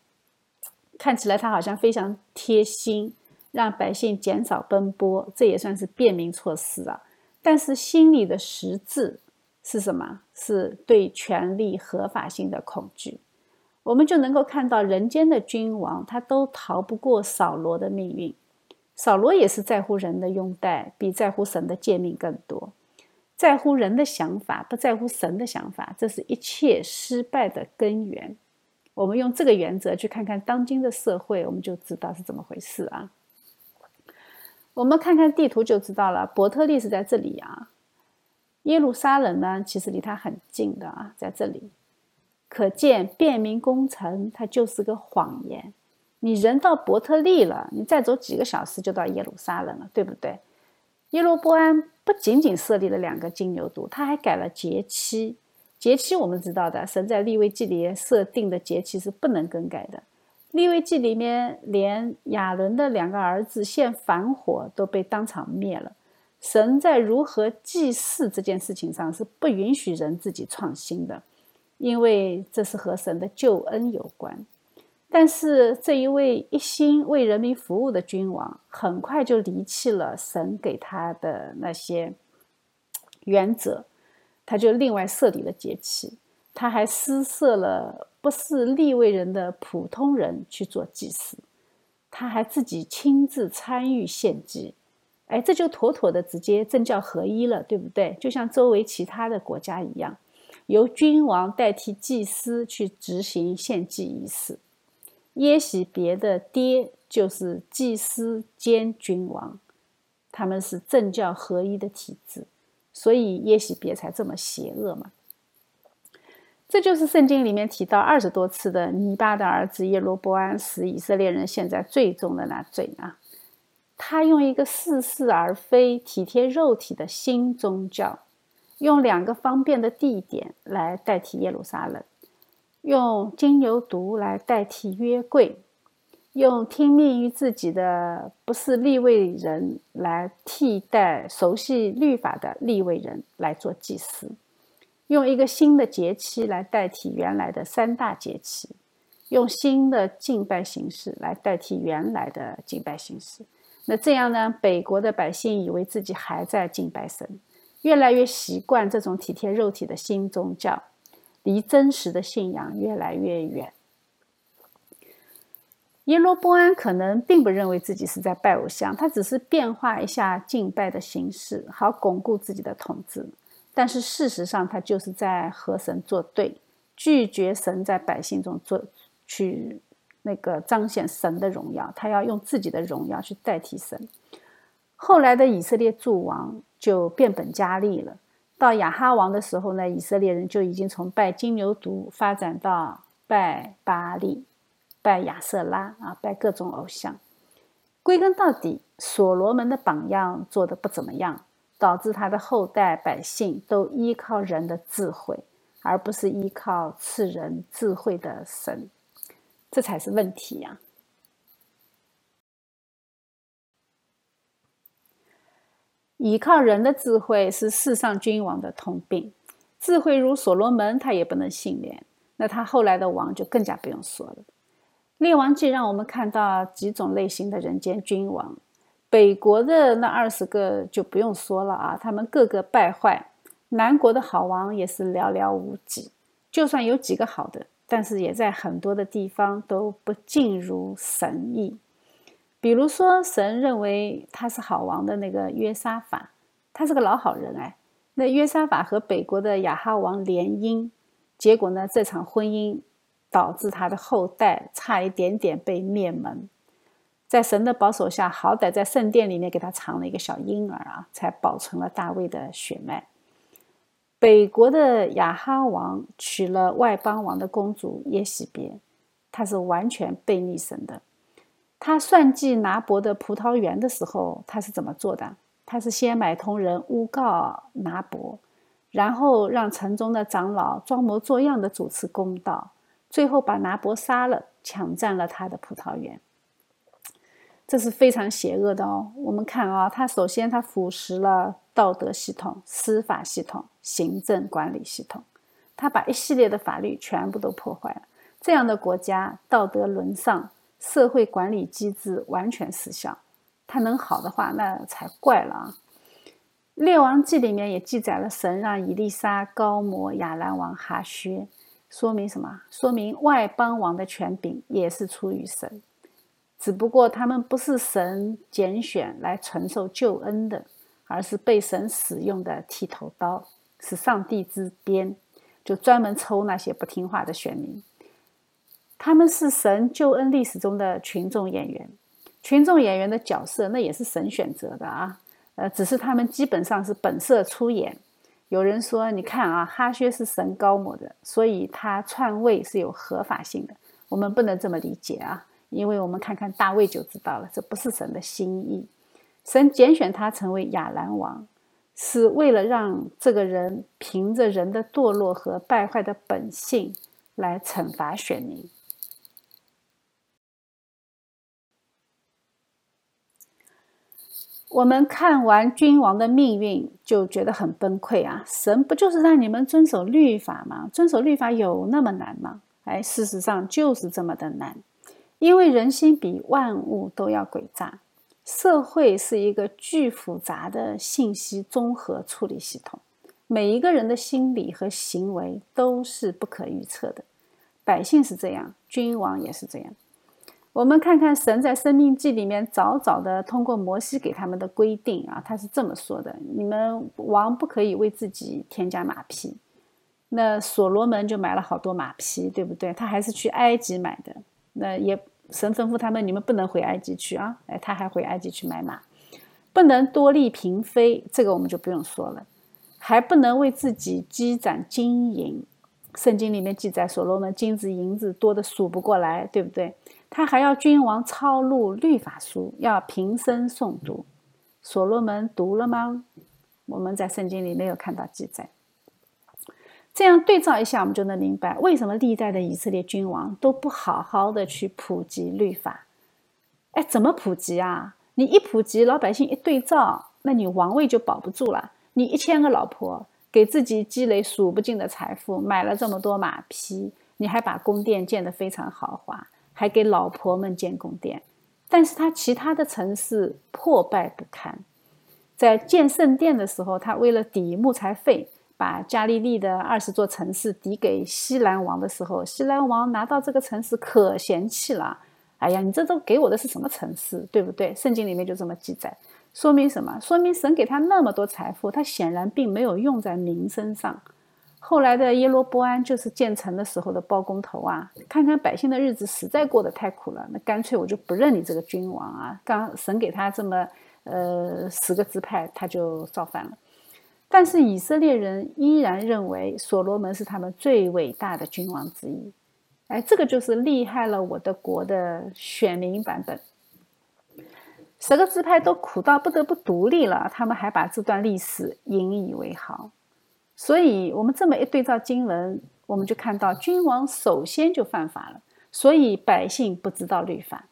看起来他好像非常贴心，让百姓减少奔波，这也算是便民措施啊。但是心里的实质是什么？是对权力合法性的恐惧。我们就能够看到人间的君王，他都逃不过扫罗的命运。扫罗也是在乎人的拥戴，比在乎神的诫命更多，在乎人的想法，不在乎神的想法，这是一切失败的根源。我们用这个原则去看看当今的社会，我们就知道是怎么回事啊。我们看看地图就知道了，伯特利是在这里啊，耶路撒冷呢，其实离它很近的啊，在这里。可见便民工程它就是个谎言。你人到伯特利了，你再走几个小时就到耶路撒冷了，对不对？耶罗波安不仅仅设立了两个金牛犊，他还改了节期。节期我们知道的，神在立位记里设定的节期是不能更改的。立位记里面连亚伦的两个儿子献反火都被当场灭了。神在如何祭祀这件事情上是不允许人自己创新的。因为这是和神的救恩有关，但是这一位一心为人民服务的君王，很快就离弃了神给他的那些原则，他就另外设立了节期，他还施设了不是立位人的普通人去做祭祀，他还自己亲自参与献祭，哎，这就妥妥的直接政教合一了，对不对？就像周围其他的国家一样。由君王代替祭司去执行献祭仪式，耶喜别的爹就是祭司兼君王，他们是政教合一的体制，所以耶喜别才这么邪恶嘛。这就是圣经里面提到二十多次的尼巴的儿子耶罗波安使以色列人现在最终的那罪啊，他用一个似是而非、体贴肉体的新宗教。用两个方便的地点来代替耶路撒冷，用金牛犊来代替约柜，用听命于自己的不是立位人来替代熟悉律法的立位人来做祭司，用一个新的节期来代替原来的三大节期，用新的敬拜形式来代替原来的敬拜形式。那这样呢？北国的百姓以为自己还在敬拜神。越来越习惯这种体贴肉体的新宗教，离真实的信仰越来越远。耶罗波安可能并不认为自己是在拜偶像，他只是变化一下敬拜的形式，好巩固自己的统治。但是事实上，他就是在和神作对，拒绝神在百姓中做去那个彰显神的荣耀，他要用自己的荣耀去代替神。后来的以色列诸王。就变本加厉了。到亚哈王的时候呢，以色列人就已经从拜金牛犊发展到拜巴利、拜亚瑟拉啊，拜各种偶像。归根到底，所罗门的榜样做的不怎么样，导致他的后代百姓都依靠人的智慧，而不是依靠赐人智慧的神，这才是问题呀。依靠人的智慧是世上君王的通病，智慧如所罗门，他也不能幸免。那他后来的王就更加不用说了。列王记让我们看到几种类型的人间君王，北国的那二十个就不用说了啊，他们个个败坏；南国的好王也是寥寥无几，就算有几个好的，但是也在很多的地方都不尽如神意。比如说，神认为他是好王的那个约沙法，他是个老好人哎。那约沙法和北国的亚哈王联姻，结果呢，这场婚姻导致他的后代差一点点被灭门。在神的保守下，好歹在圣殿里面给他藏了一个小婴儿啊，才保存了大卫的血脉。北国的亚哈王娶了外邦王的公主耶喜别，他是完全背逆神的。他算计拿伯的葡萄园的时候，他是怎么做的？他是先买通人诬告拿伯，然后让城中的长老装模作样的主持公道，最后把拿伯杀了，抢占了他的葡萄园。这是非常邪恶的哦。我们看啊，他首先他腐蚀了道德系统、司法系统、行政管理系统，他把一系列的法律全部都破坏了。这样的国家道德沦丧。社会管理机制完全失效。他能好的话，那才怪了啊！《列王记》里面也记载了神让以利沙高摩亚兰王哈薛，说明什么？说明外邦王的权柄也是出于神，只不过他们不是神拣选来承受救恩的，而是被神使用的剃头刀，是上帝之鞭，就专门抽那些不听话的选民。他们是神救恩历史中的群众演员。群众演员的角色，那也是神选择的啊，呃，只是他们基本上是本色出演。有人说，你看啊，哈薛是神高抹的，所以他篡位是有合法性的。我们不能这么理解啊，因为我们看看大卫就知道了，这不是神的心意。神拣选他成为亚兰王，是为了让这个人凭着人的堕落和败坏的本性来惩罚选民。我们看完君王的命运，就觉得很崩溃啊！神不就是让你们遵守律法吗？遵守律法有那么难吗？哎，事实上就是这么的难，因为人心比万物都要诡诈，社会是一个巨复杂的信息综合处理系统，每一个人的心理和行为都是不可预测的，百姓是这样，君王也是这样。我们看看神在《生命记》里面早早的通过摩西给他们的规定啊，他是这么说的：你们王不可以为自己添加马匹。那所罗门就买了好多马匹，对不对？他还是去埃及买的。那也神吩咐他们，你们不能回埃及去啊。哎，他还回埃及去买马，不能多利嫔妃，这个我们就不用说了，还不能为自己积攒金银。圣经里面记载，所罗门金子银子多的数不过来，对不对？他还要君王抄录律法书，要平生诵读。所罗门读了吗？我们在圣经里没有看到记载。这样对照一下，我们就能明白为什么历代的以色列君王都不好好的去普及律法。哎，怎么普及啊？你一普及，老百姓一对照，那你王位就保不住了。你一千个老婆，给自己积累数不尽的财富，买了这么多马匹，你还把宫殿建得非常豪华。还给老婆们建宫殿，但是他其他的城市破败不堪。在建圣殿的时候，他为了抵木材费，把加利利的二十座城市抵给西兰王的时候，西兰王拿到这个城市可嫌弃了。哎呀，你这都给我的是什么城市，对不对？圣经里面就这么记载，说明什么？说明神给他那么多财富，他显然并没有用在民生上。后来的耶罗波安就是建成的时候的包工头啊，看看百姓的日子实在过得太苦了，那干脆我就不认你这个君王啊！刚神给他这么呃十个支派，他就造反了。但是以色列人依然认为所罗门是他们最伟大的君王之一。哎，这个就是厉害了我的国的选民版本。十个支派都苦到不得不独立了，他们还把这段历史引以为豪。所以，我们这么一对照经文，我们就看到君王首先就犯法了。所以百姓不知道律法，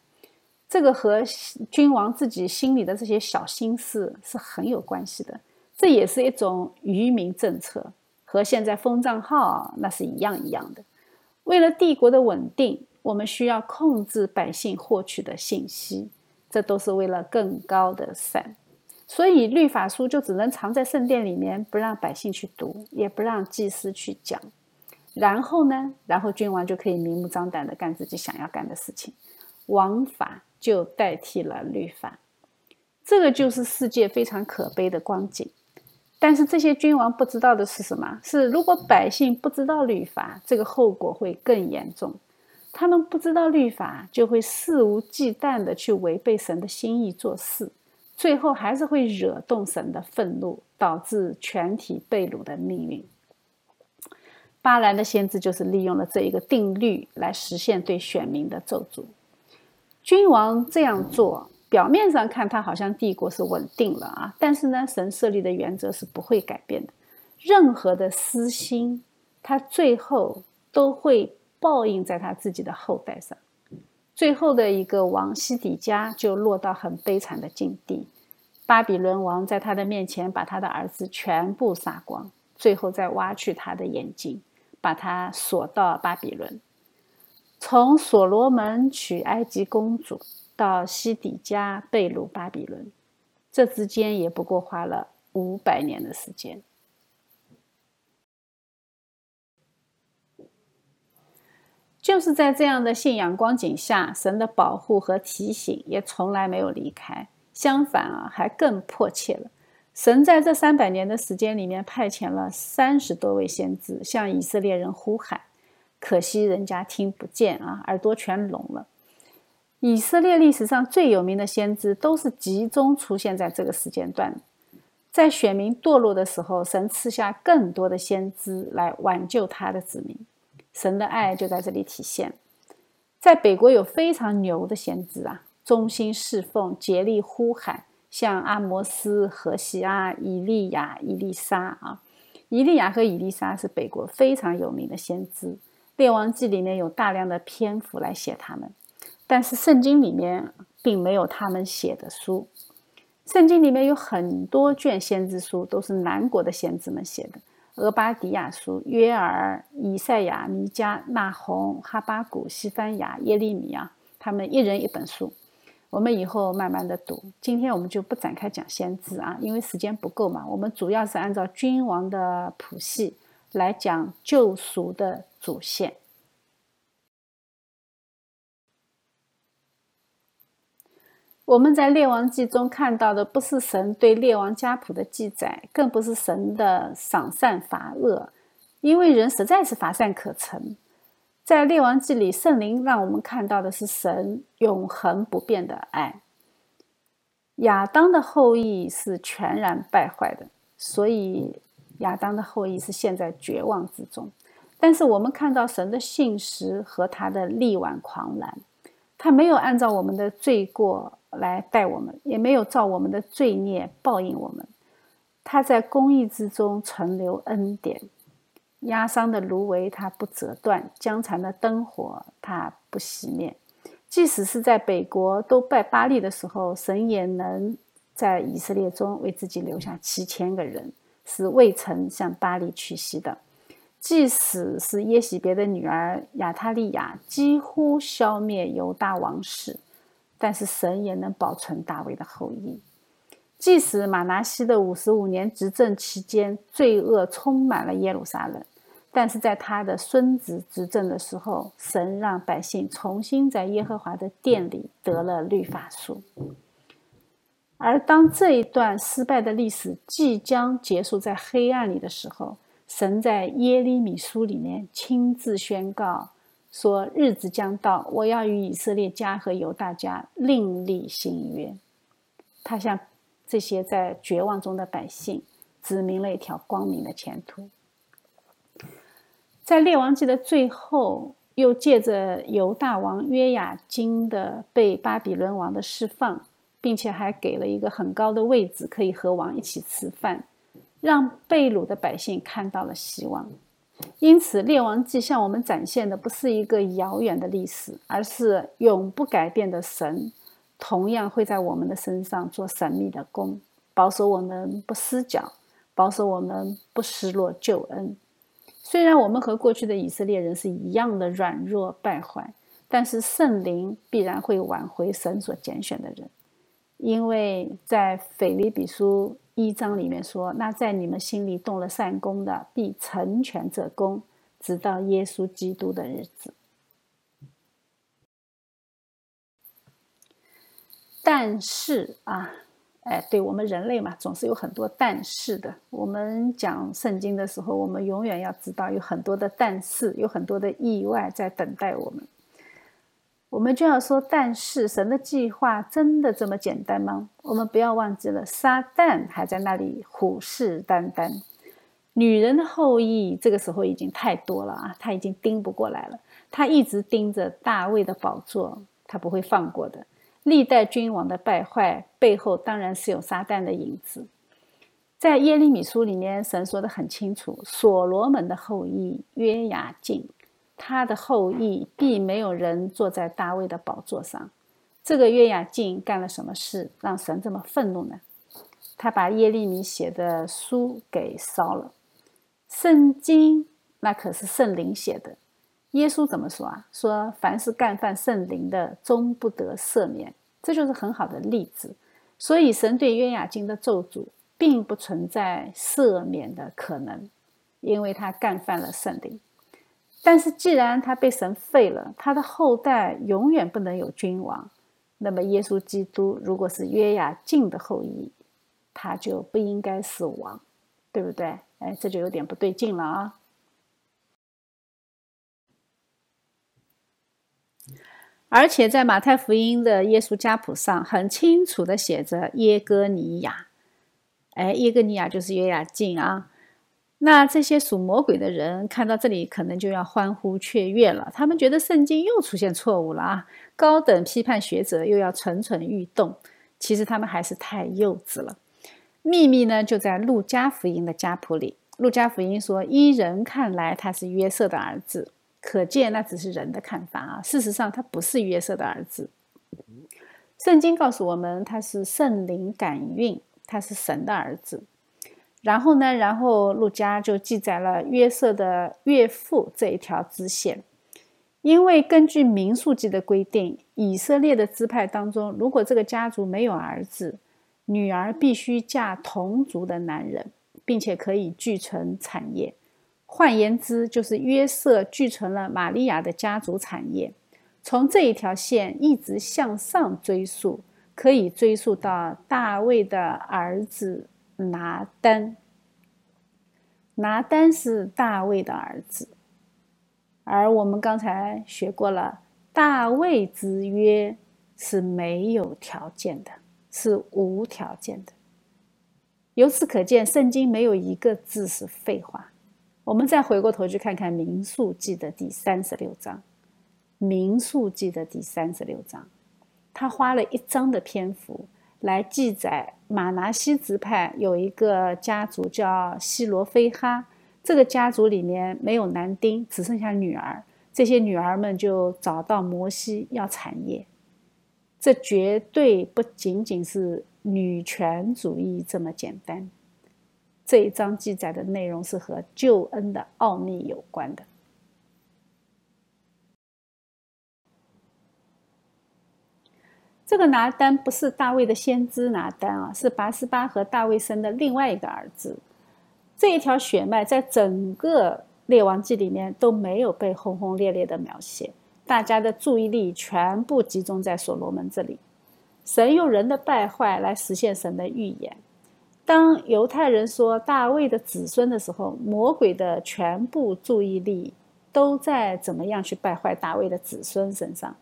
这个和君王自己心里的这些小心思是很有关系的。这也是一种愚民政策，和现在封账号那是一样一样的。为了帝国的稳定，我们需要控制百姓获取的信息，这都是为了更高的善。所以律法书就只能藏在圣殿里面，不让百姓去读，也不让祭司去讲。然后呢，然后君王就可以明目张胆的干自己想要干的事情，王法就代替了律法。这个就是世界非常可悲的光景。但是这些君王不知道的是什么？是如果百姓不知道律法，这个后果会更严重。他们不知道律法，就会肆无忌惮的去违背神的心意做事。最后还是会惹动神的愤怒，导致全体被掳的命运。巴兰的先知就是利用了这一个定律来实现对选民的咒诅。君王这样做，表面上看他好像帝国是稳定了啊，但是呢，神设立的原则是不会改变的。任何的私心，他最后都会报应在他自己的后代上。最后的一个王西底家就落到很悲惨的境地，巴比伦王在他的面前把他的儿子全部杀光，最后再挖去他的眼睛，把他锁到巴比伦。从所罗门娶埃及公主到西底家被掳巴比伦，这之间也不过花了五百年的时间。就是在这样的信仰光景下，神的保护和提醒也从来没有离开，相反啊，还更迫切了。神在这三百年的时间里面派遣了三十多位先知向以色列人呼喊，可惜人家听不见啊，耳朵全聋了。以色列历史上最有名的先知都是集中出现在这个时间段，在选民堕落的时候，神赐下更多的先知来挽救他的子民。神的爱就在这里体现。在北国有非常牛的先知啊，忠心侍奉，竭力呼喊，像阿摩斯、何西阿、以利亚、以利沙啊。以利亚和以利沙是北国非常有名的先知，《列王记》里面有大量的篇幅来写他们，但是圣经里面并没有他们写的书。圣经里面有很多卷先知书，都是南国的先知们写的。俄巴底亚书、约尔、以赛亚、尼迦、纳洪、哈巴谷、西番雅、耶利米啊，他们一人一本书，我们以后慢慢的读。今天我们就不展开讲先知啊，因为时间不够嘛。我们主要是按照君王的谱系来讲救赎的主线。我们在《列王记》中看到的，不是神对列王家谱的记载，更不是神的赏善罚恶，因为人实在是乏善可陈。在《列王记》里，圣灵让我们看到的是神永恒不变的爱。亚当的后裔是全然败坏的，所以亚当的后裔是陷在绝望之中。但是我们看到神的信实和他的力挽狂澜，他没有按照我们的罪过。来待我们，也没有照我们的罪孽报应我们。他在公义之中存留恩典，压伤的芦苇他不折断，将残的灯火他不熄灭。即使是在北国都拜巴利的时候，神也能在以色列中为自己留下七千个人，是未曾向巴利屈膝的。即使是耶喜别的女儿亚他利亚几乎消灭犹大王室。但是神也能保存大卫的后裔，即使马拿西的五十五年执政期间，罪恶充满了耶路撒冷，但是在他的孙子执政的时候，神让百姓重新在耶和华的殿里得了律法书。而当这一段失败的历史即将结束在黑暗里的时候，神在耶利米书里面亲自宣告。说日子将到，我要与以色列家和犹大家另立新约。他向这些在绝望中的百姓指明了一条光明的前途。在列王记的最后，又借着犹大王约雅金的被巴比伦王的释放，并且还给了一个很高的位置，可以和王一起吃饭，让被掳的百姓看到了希望。因此，《列王记》向我们展现的不是一个遥远的历史，而是永不改变的神，同样会在我们的身上做神秘的功，保守我们不失脚，保守我们不失落救恩。虽然我们和过去的以色列人是一样的软弱败坏，但是圣灵必然会挽回神所拣选的人，因为在腓立比书。一章里面说：“那在你们心里动了善功的，必成全这功，直到耶稣基督的日子。”但是啊，哎，对我们人类嘛，总是有很多但是的。我们讲圣经的时候，我们永远要知道，有很多的但是，有很多的意外在等待我们。我们就要说，但是神的计划真的这么简单吗？我们不要忘记了，撒旦还在那里虎视眈眈。女人的后裔这个时候已经太多了啊，他已经盯不过来了。他一直盯着大卫的宝座，他不会放过的。历代君王的败坏背后，当然是有撒旦的影子。在耶利米书里面，神说的很清楚：所罗门的后裔约雅敬。他的后裔必没有人坐在大卫的宝座上。这个约雅敬干了什么事，让神这么愤怒呢？他把耶利米写的书给烧了。圣经那可是圣灵写的，耶稣怎么说啊？说凡是干犯圣灵的，终不得赦免。这就是很好的例子。所以神对约雅敬的咒诅，并不存在赦免的可能，因为他干犯了圣灵。但是既然他被神废了，他的后代永远不能有君王。那么耶稣基督如果是约雅敬的后裔，他就不应该是王，对不对？哎，这就有点不对劲了啊。而且在马太福音的耶稣家谱上，很清楚的写着耶哥尼亚。哎，耶哥尼亚就是约雅敬啊。那这些属魔鬼的人看到这里，可能就要欢呼雀跃了。他们觉得圣经又出现错误了啊！高等批判学者又要蠢蠢欲动。其实他们还是太幼稚了。秘密呢，就在路加福音的家谱里。路加福音说，依人看来他是约瑟的儿子。可见那只是人的看法啊！事实上，他不是约瑟的儿子。圣经告诉我们，他是圣灵感孕，他是神的儿子。然后呢，然后路加就记载了约瑟的岳父这一条支线，因为根据民数记的规定，以色列的支派当中，如果这个家族没有儿子，女儿必须嫁同族的男人，并且可以继承产业。换言之，就是约瑟继承了玛利亚的家族产业。从这一条线一直向上追溯，可以追溯到大卫的儿子拿丹。拿丹是大卫的儿子，而我们刚才学过了，大卫之约是没有条件的，是无条件的。由此可见，圣经没有一个字是废话。我们再回过头去看看《民数记》的第三十六章，《民数记》的第三十六章，他花了一章的篇幅来记载马拿西支派有一个家族叫西罗菲哈，这个家族里面没有男丁，只剩下女儿，这些女儿们就找到摩西要产业，这绝对不仅仅是女权主义这么简单。这一章记载的内容是和救恩的奥秘有关的。这个拿单不是大卫的先知拿单啊，是拔斯巴和大卫生的另外一个儿子。这一条血脉在整个列王记里面都没有被轰轰烈烈的描写，大家的注意力全部集中在所罗门这里。神用人的败坏来实现神的预言。当犹太人说大卫的子孙的时候，魔鬼的全部注意力都在怎么样去败坏大卫的子孙身上。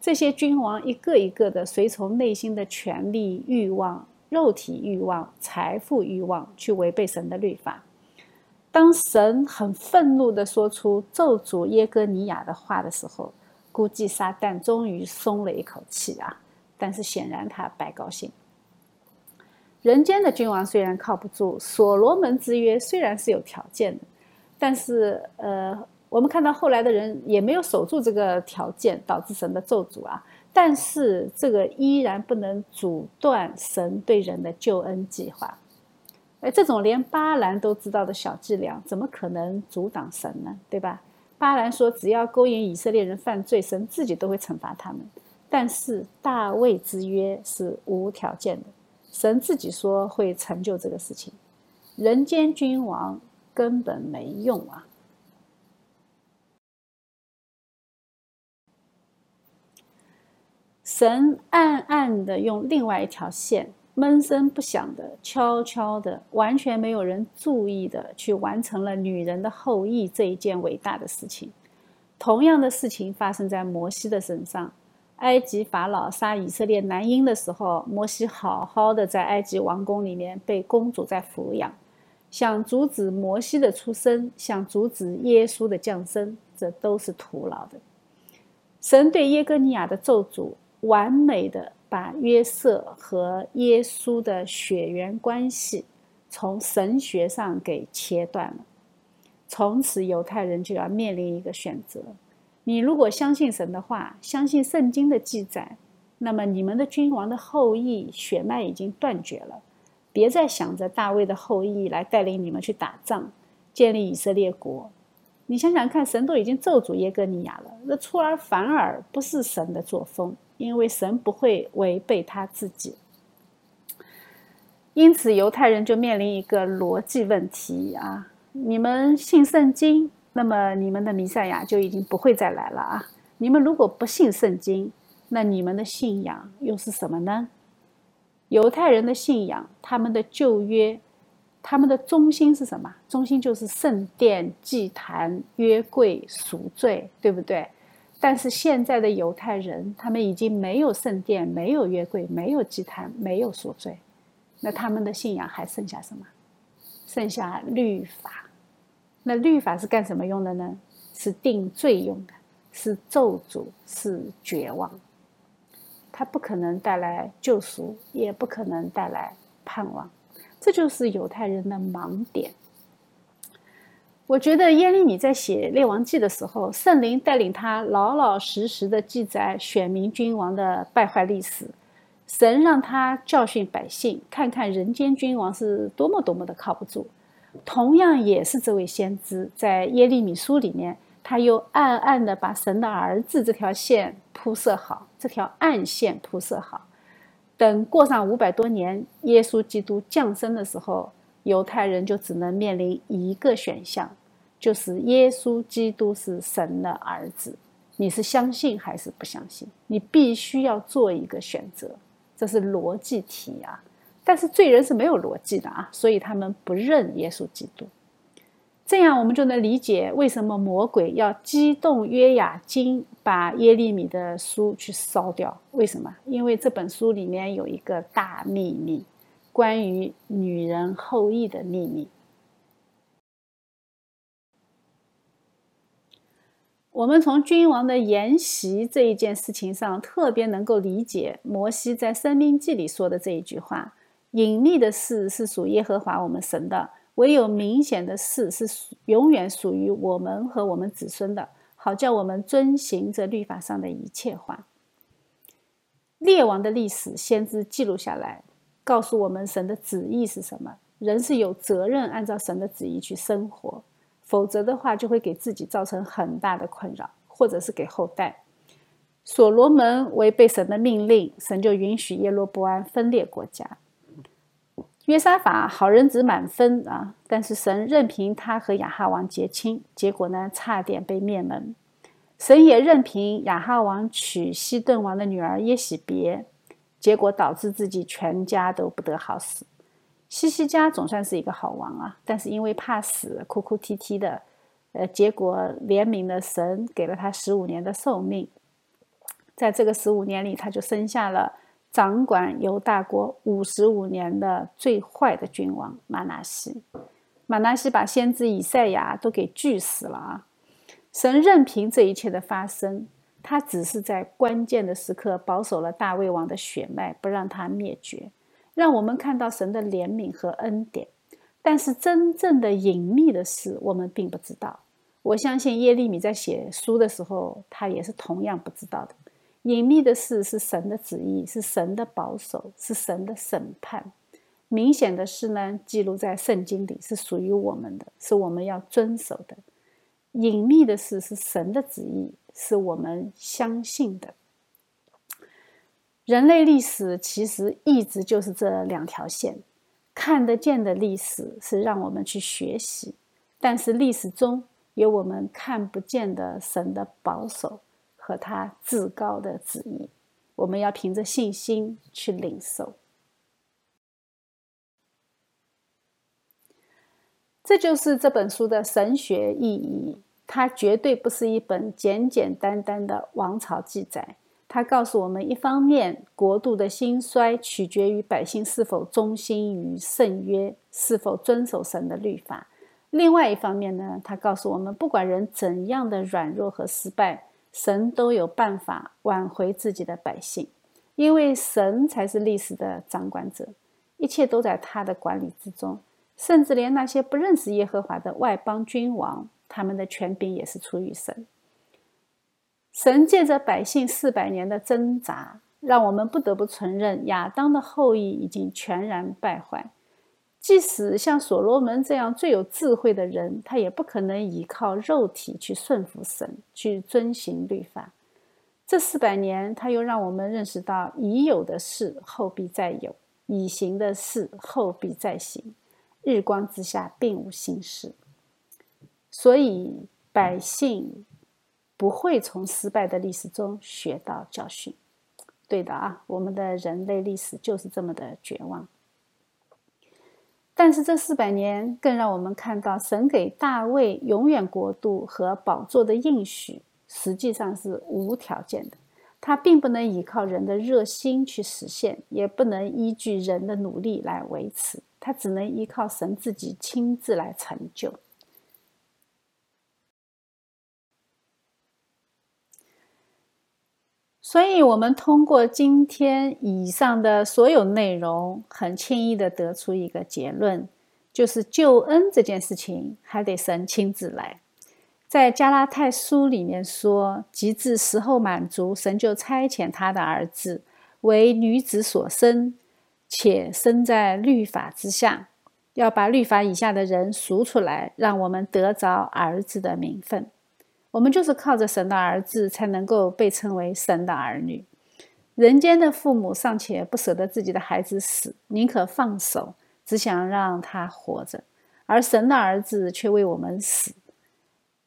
这些君王一个一个的随从内心的权力欲望、肉体欲望、财富欲望去违背神的律法。当神很愤怒的说出咒诅耶哥尼亚的话的时候，估计撒旦终于松了一口气啊！但是显然他白高兴。人间的君王虽然靠不住，所罗门之约虽然是有条件的，但是呃，我们看到后来的人也没有守住这个条件，导致神的咒诅啊。但是这个依然不能阻断神对人的救恩计划。哎，这种连巴兰都知道的小伎俩，怎么可能阻挡神呢？对吧？巴兰说，只要勾引以色列人犯罪，神自己都会惩罚他们。但是大卫之约是无条件的。神自己说会成就这个事情，人间君王根本没用啊！神暗暗的用另外一条线，闷声不响的、悄悄的、完全没有人注意的，去完成了女人的后裔这一件伟大的事情。同样的事情发生在摩西的身上。埃及法老杀以色列男婴的时候，摩西好好的在埃及王宫里面被公主在抚养，想阻止摩西的出生，想阻止耶稣的降生，这都是徒劳的。神对耶哥尼亚的咒诅，完美的把约瑟和耶稣的血缘关系从神学上给切断了。从此，犹太人就要面临一个选择。你如果相信神的话，相信圣经的记载，那么你们的君王的后裔血脉已经断绝了。别再想着大卫的后裔来带领你们去打仗，建立以色列国。你想想看，神都已经咒诅耶哥尼亚了，那出尔反尔不是神的作风，因为神不会违背他自己。因此，犹太人就面临一个逻辑问题啊：你们信圣经，那么你们的弥赛亚就已经不会再来了啊！你们如果不信圣经，那你们的信仰又是什么呢？犹太人的信仰，他们的旧约，他们的中心是什么？中心就是圣殿、祭坛、约柜、赎罪，对不对？但是现在的犹太人，他们已经没有圣殿，没有约柜，没有祭坛，没有赎罪。那他们的信仰还剩下什么？剩下律法。那律法是干什么用的呢？是定罪用的，是咒诅，是绝望。它不可能带来救赎，也不可能带来盼望。这就是犹太人的盲点。我觉得耶利米在写列王记的时候，圣灵带领他老老实实的记载选民君王的败坏历史。神让他教训百姓，看看人间君王是多么多么的靠不住。同样也是这位先知，在耶利米书里面，他又暗暗的把神的儿子这条线铺设好，这条暗线铺设好。等过上五百多年，耶稣基督降生的时候，犹太人就只能面临一个选项，就是耶稣基督是神的儿子。你是相信还是不相信？你必须要做一个选择。这是逻辑题啊，但是罪人是没有逻辑的啊，所以他们不认耶稣基督。这样我们就能理解为什么魔鬼要激动约雅金把耶利米的书去烧掉。为什么？因为这本书里面有一个大秘密，关于女人后裔的秘密。我们从君王的筵席这一件事情上，特别能够理解摩西在《生命记》里说的这一句话：“隐秘的事是属耶和华我们神的，唯有明显的事是永远属于我们和我们子孙的，好叫我们遵行这律法上的一切话。”列王的历史，先知记录下来，告诉我们神的旨意是什么。人是有责任按照神的旨意去生活。否则的话，就会给自己造成很大的困扰，或者是给后代。所罗门违背神的命令，神就允许耶罗波安分裂国家。约沙法好人子满分啊，但是神任凭他和亚哈王结亲，结果呢，差点被灭门。神也任凭亚哈王娶西顿王的女儿耶喜别，结果导致自己全家都不得好死。西西家总算是一个好王啊，但是因为怕死，哭哭啼啼的，呃，结果怜悯的神给了他十五年的寿命，在这个十五年里，他就生下了掌管犹大国五十五年的最坏的君王马拿西。马拿西把先知以赛亚都给锯死了啊！神任凭这一切的发生，他只是在关键的时刻保守了大卫王的血脉，不让他灭绝。让我们看到神的怜悯和恩典，但是真正的隐秘的事，我们并不知道。我相信耶利米在写书的时候，他也是同样不知道的。隐秘的事是神的旨意，是神的保守，是神的审判。明显的事呢，记录在圣经里，是属于我们的，是我们要遵守的。隐秘的事是神的旨意，是我们相信的。人类历史其实一直就是这两条线，看得见的历史是让我们去学习，但是历史中有我们看不见的神的保守和他至高的旨意，我们要凭着信心去领受。这就是这本书的神学意义，它绝对不是一本简简单单的王朝记载。他告诉我们，一方面，国度的兴衰取决于百姓是否忠心于圣约，是否遵守神的律法；另外一方面呢，他告诉我们，不管人怎样的软弱和失败，神都有办法挽回自己的百姓，因为神才是历史的掌管者，一切都在他的管理之中，甚至连那些不认识耶和华的外邦君王，他们的权柄也是出于神。神借着百姓四百年的挣扎，让我们不得不承认亚当的后裔已经全然败坏。即使像所罗门这样最有智慧的人，他也不可能依靠肉体去顺服神，去遵行律法。这四百年，他又让我们认识到：已有的事后必再有，已行的事后必再行。日光之下并无新事。所以，百姓不会从失败的历史中学到教训。对的啊，我们的人类历史就是这么的绝望。但是这四百年更让我们看到，神给大卫永远国度和宝座的应许，实际上是无条件的。他并不能依靠人的热心去实现，也不能依据人的努力来维持，他只能依靠神自己亲自来成就。所以，我们通过今天以上的所有内容，很轻易的得出一个结论，就是救恩这件事情还得神亲自来。在加拉太书里面说，及至时候满足，神就差遣他的儿子为女子所生，且生在律法之下，要把律法以下的人赎出来，让我们得着儿子的名分。我们就是靠着神的儿子，才能够被称为神的儿女。人间的父母尚且不舍得自己的孩子死，宁可放手，只想让他活着；而神的儿子却为我们死。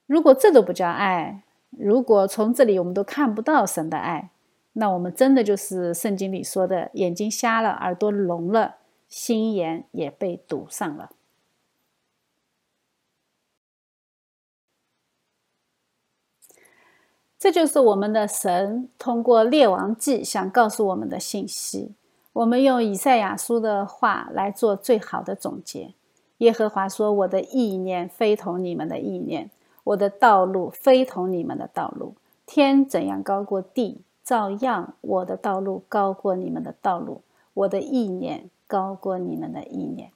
如果这都不叫爱，如果从这里我们都看不到神的爱，那我们真的就是圣经里说的眼睛瞎了，耳朵聋了，心眼也被堵上了。这就是我们的神通过《列王记》想告诉我们的信息。我们用以赛亚书的话来做最好的总结：耶和华说：“我的意念非同你们的意念，我的道路非同你们的道路。天怎样高过地，照样我的道路高过你们的道路，我的意念高过你们的意念。”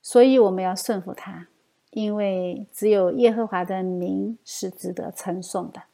所以我们要顺服他。因为只有耶和华的名是值得称颂的。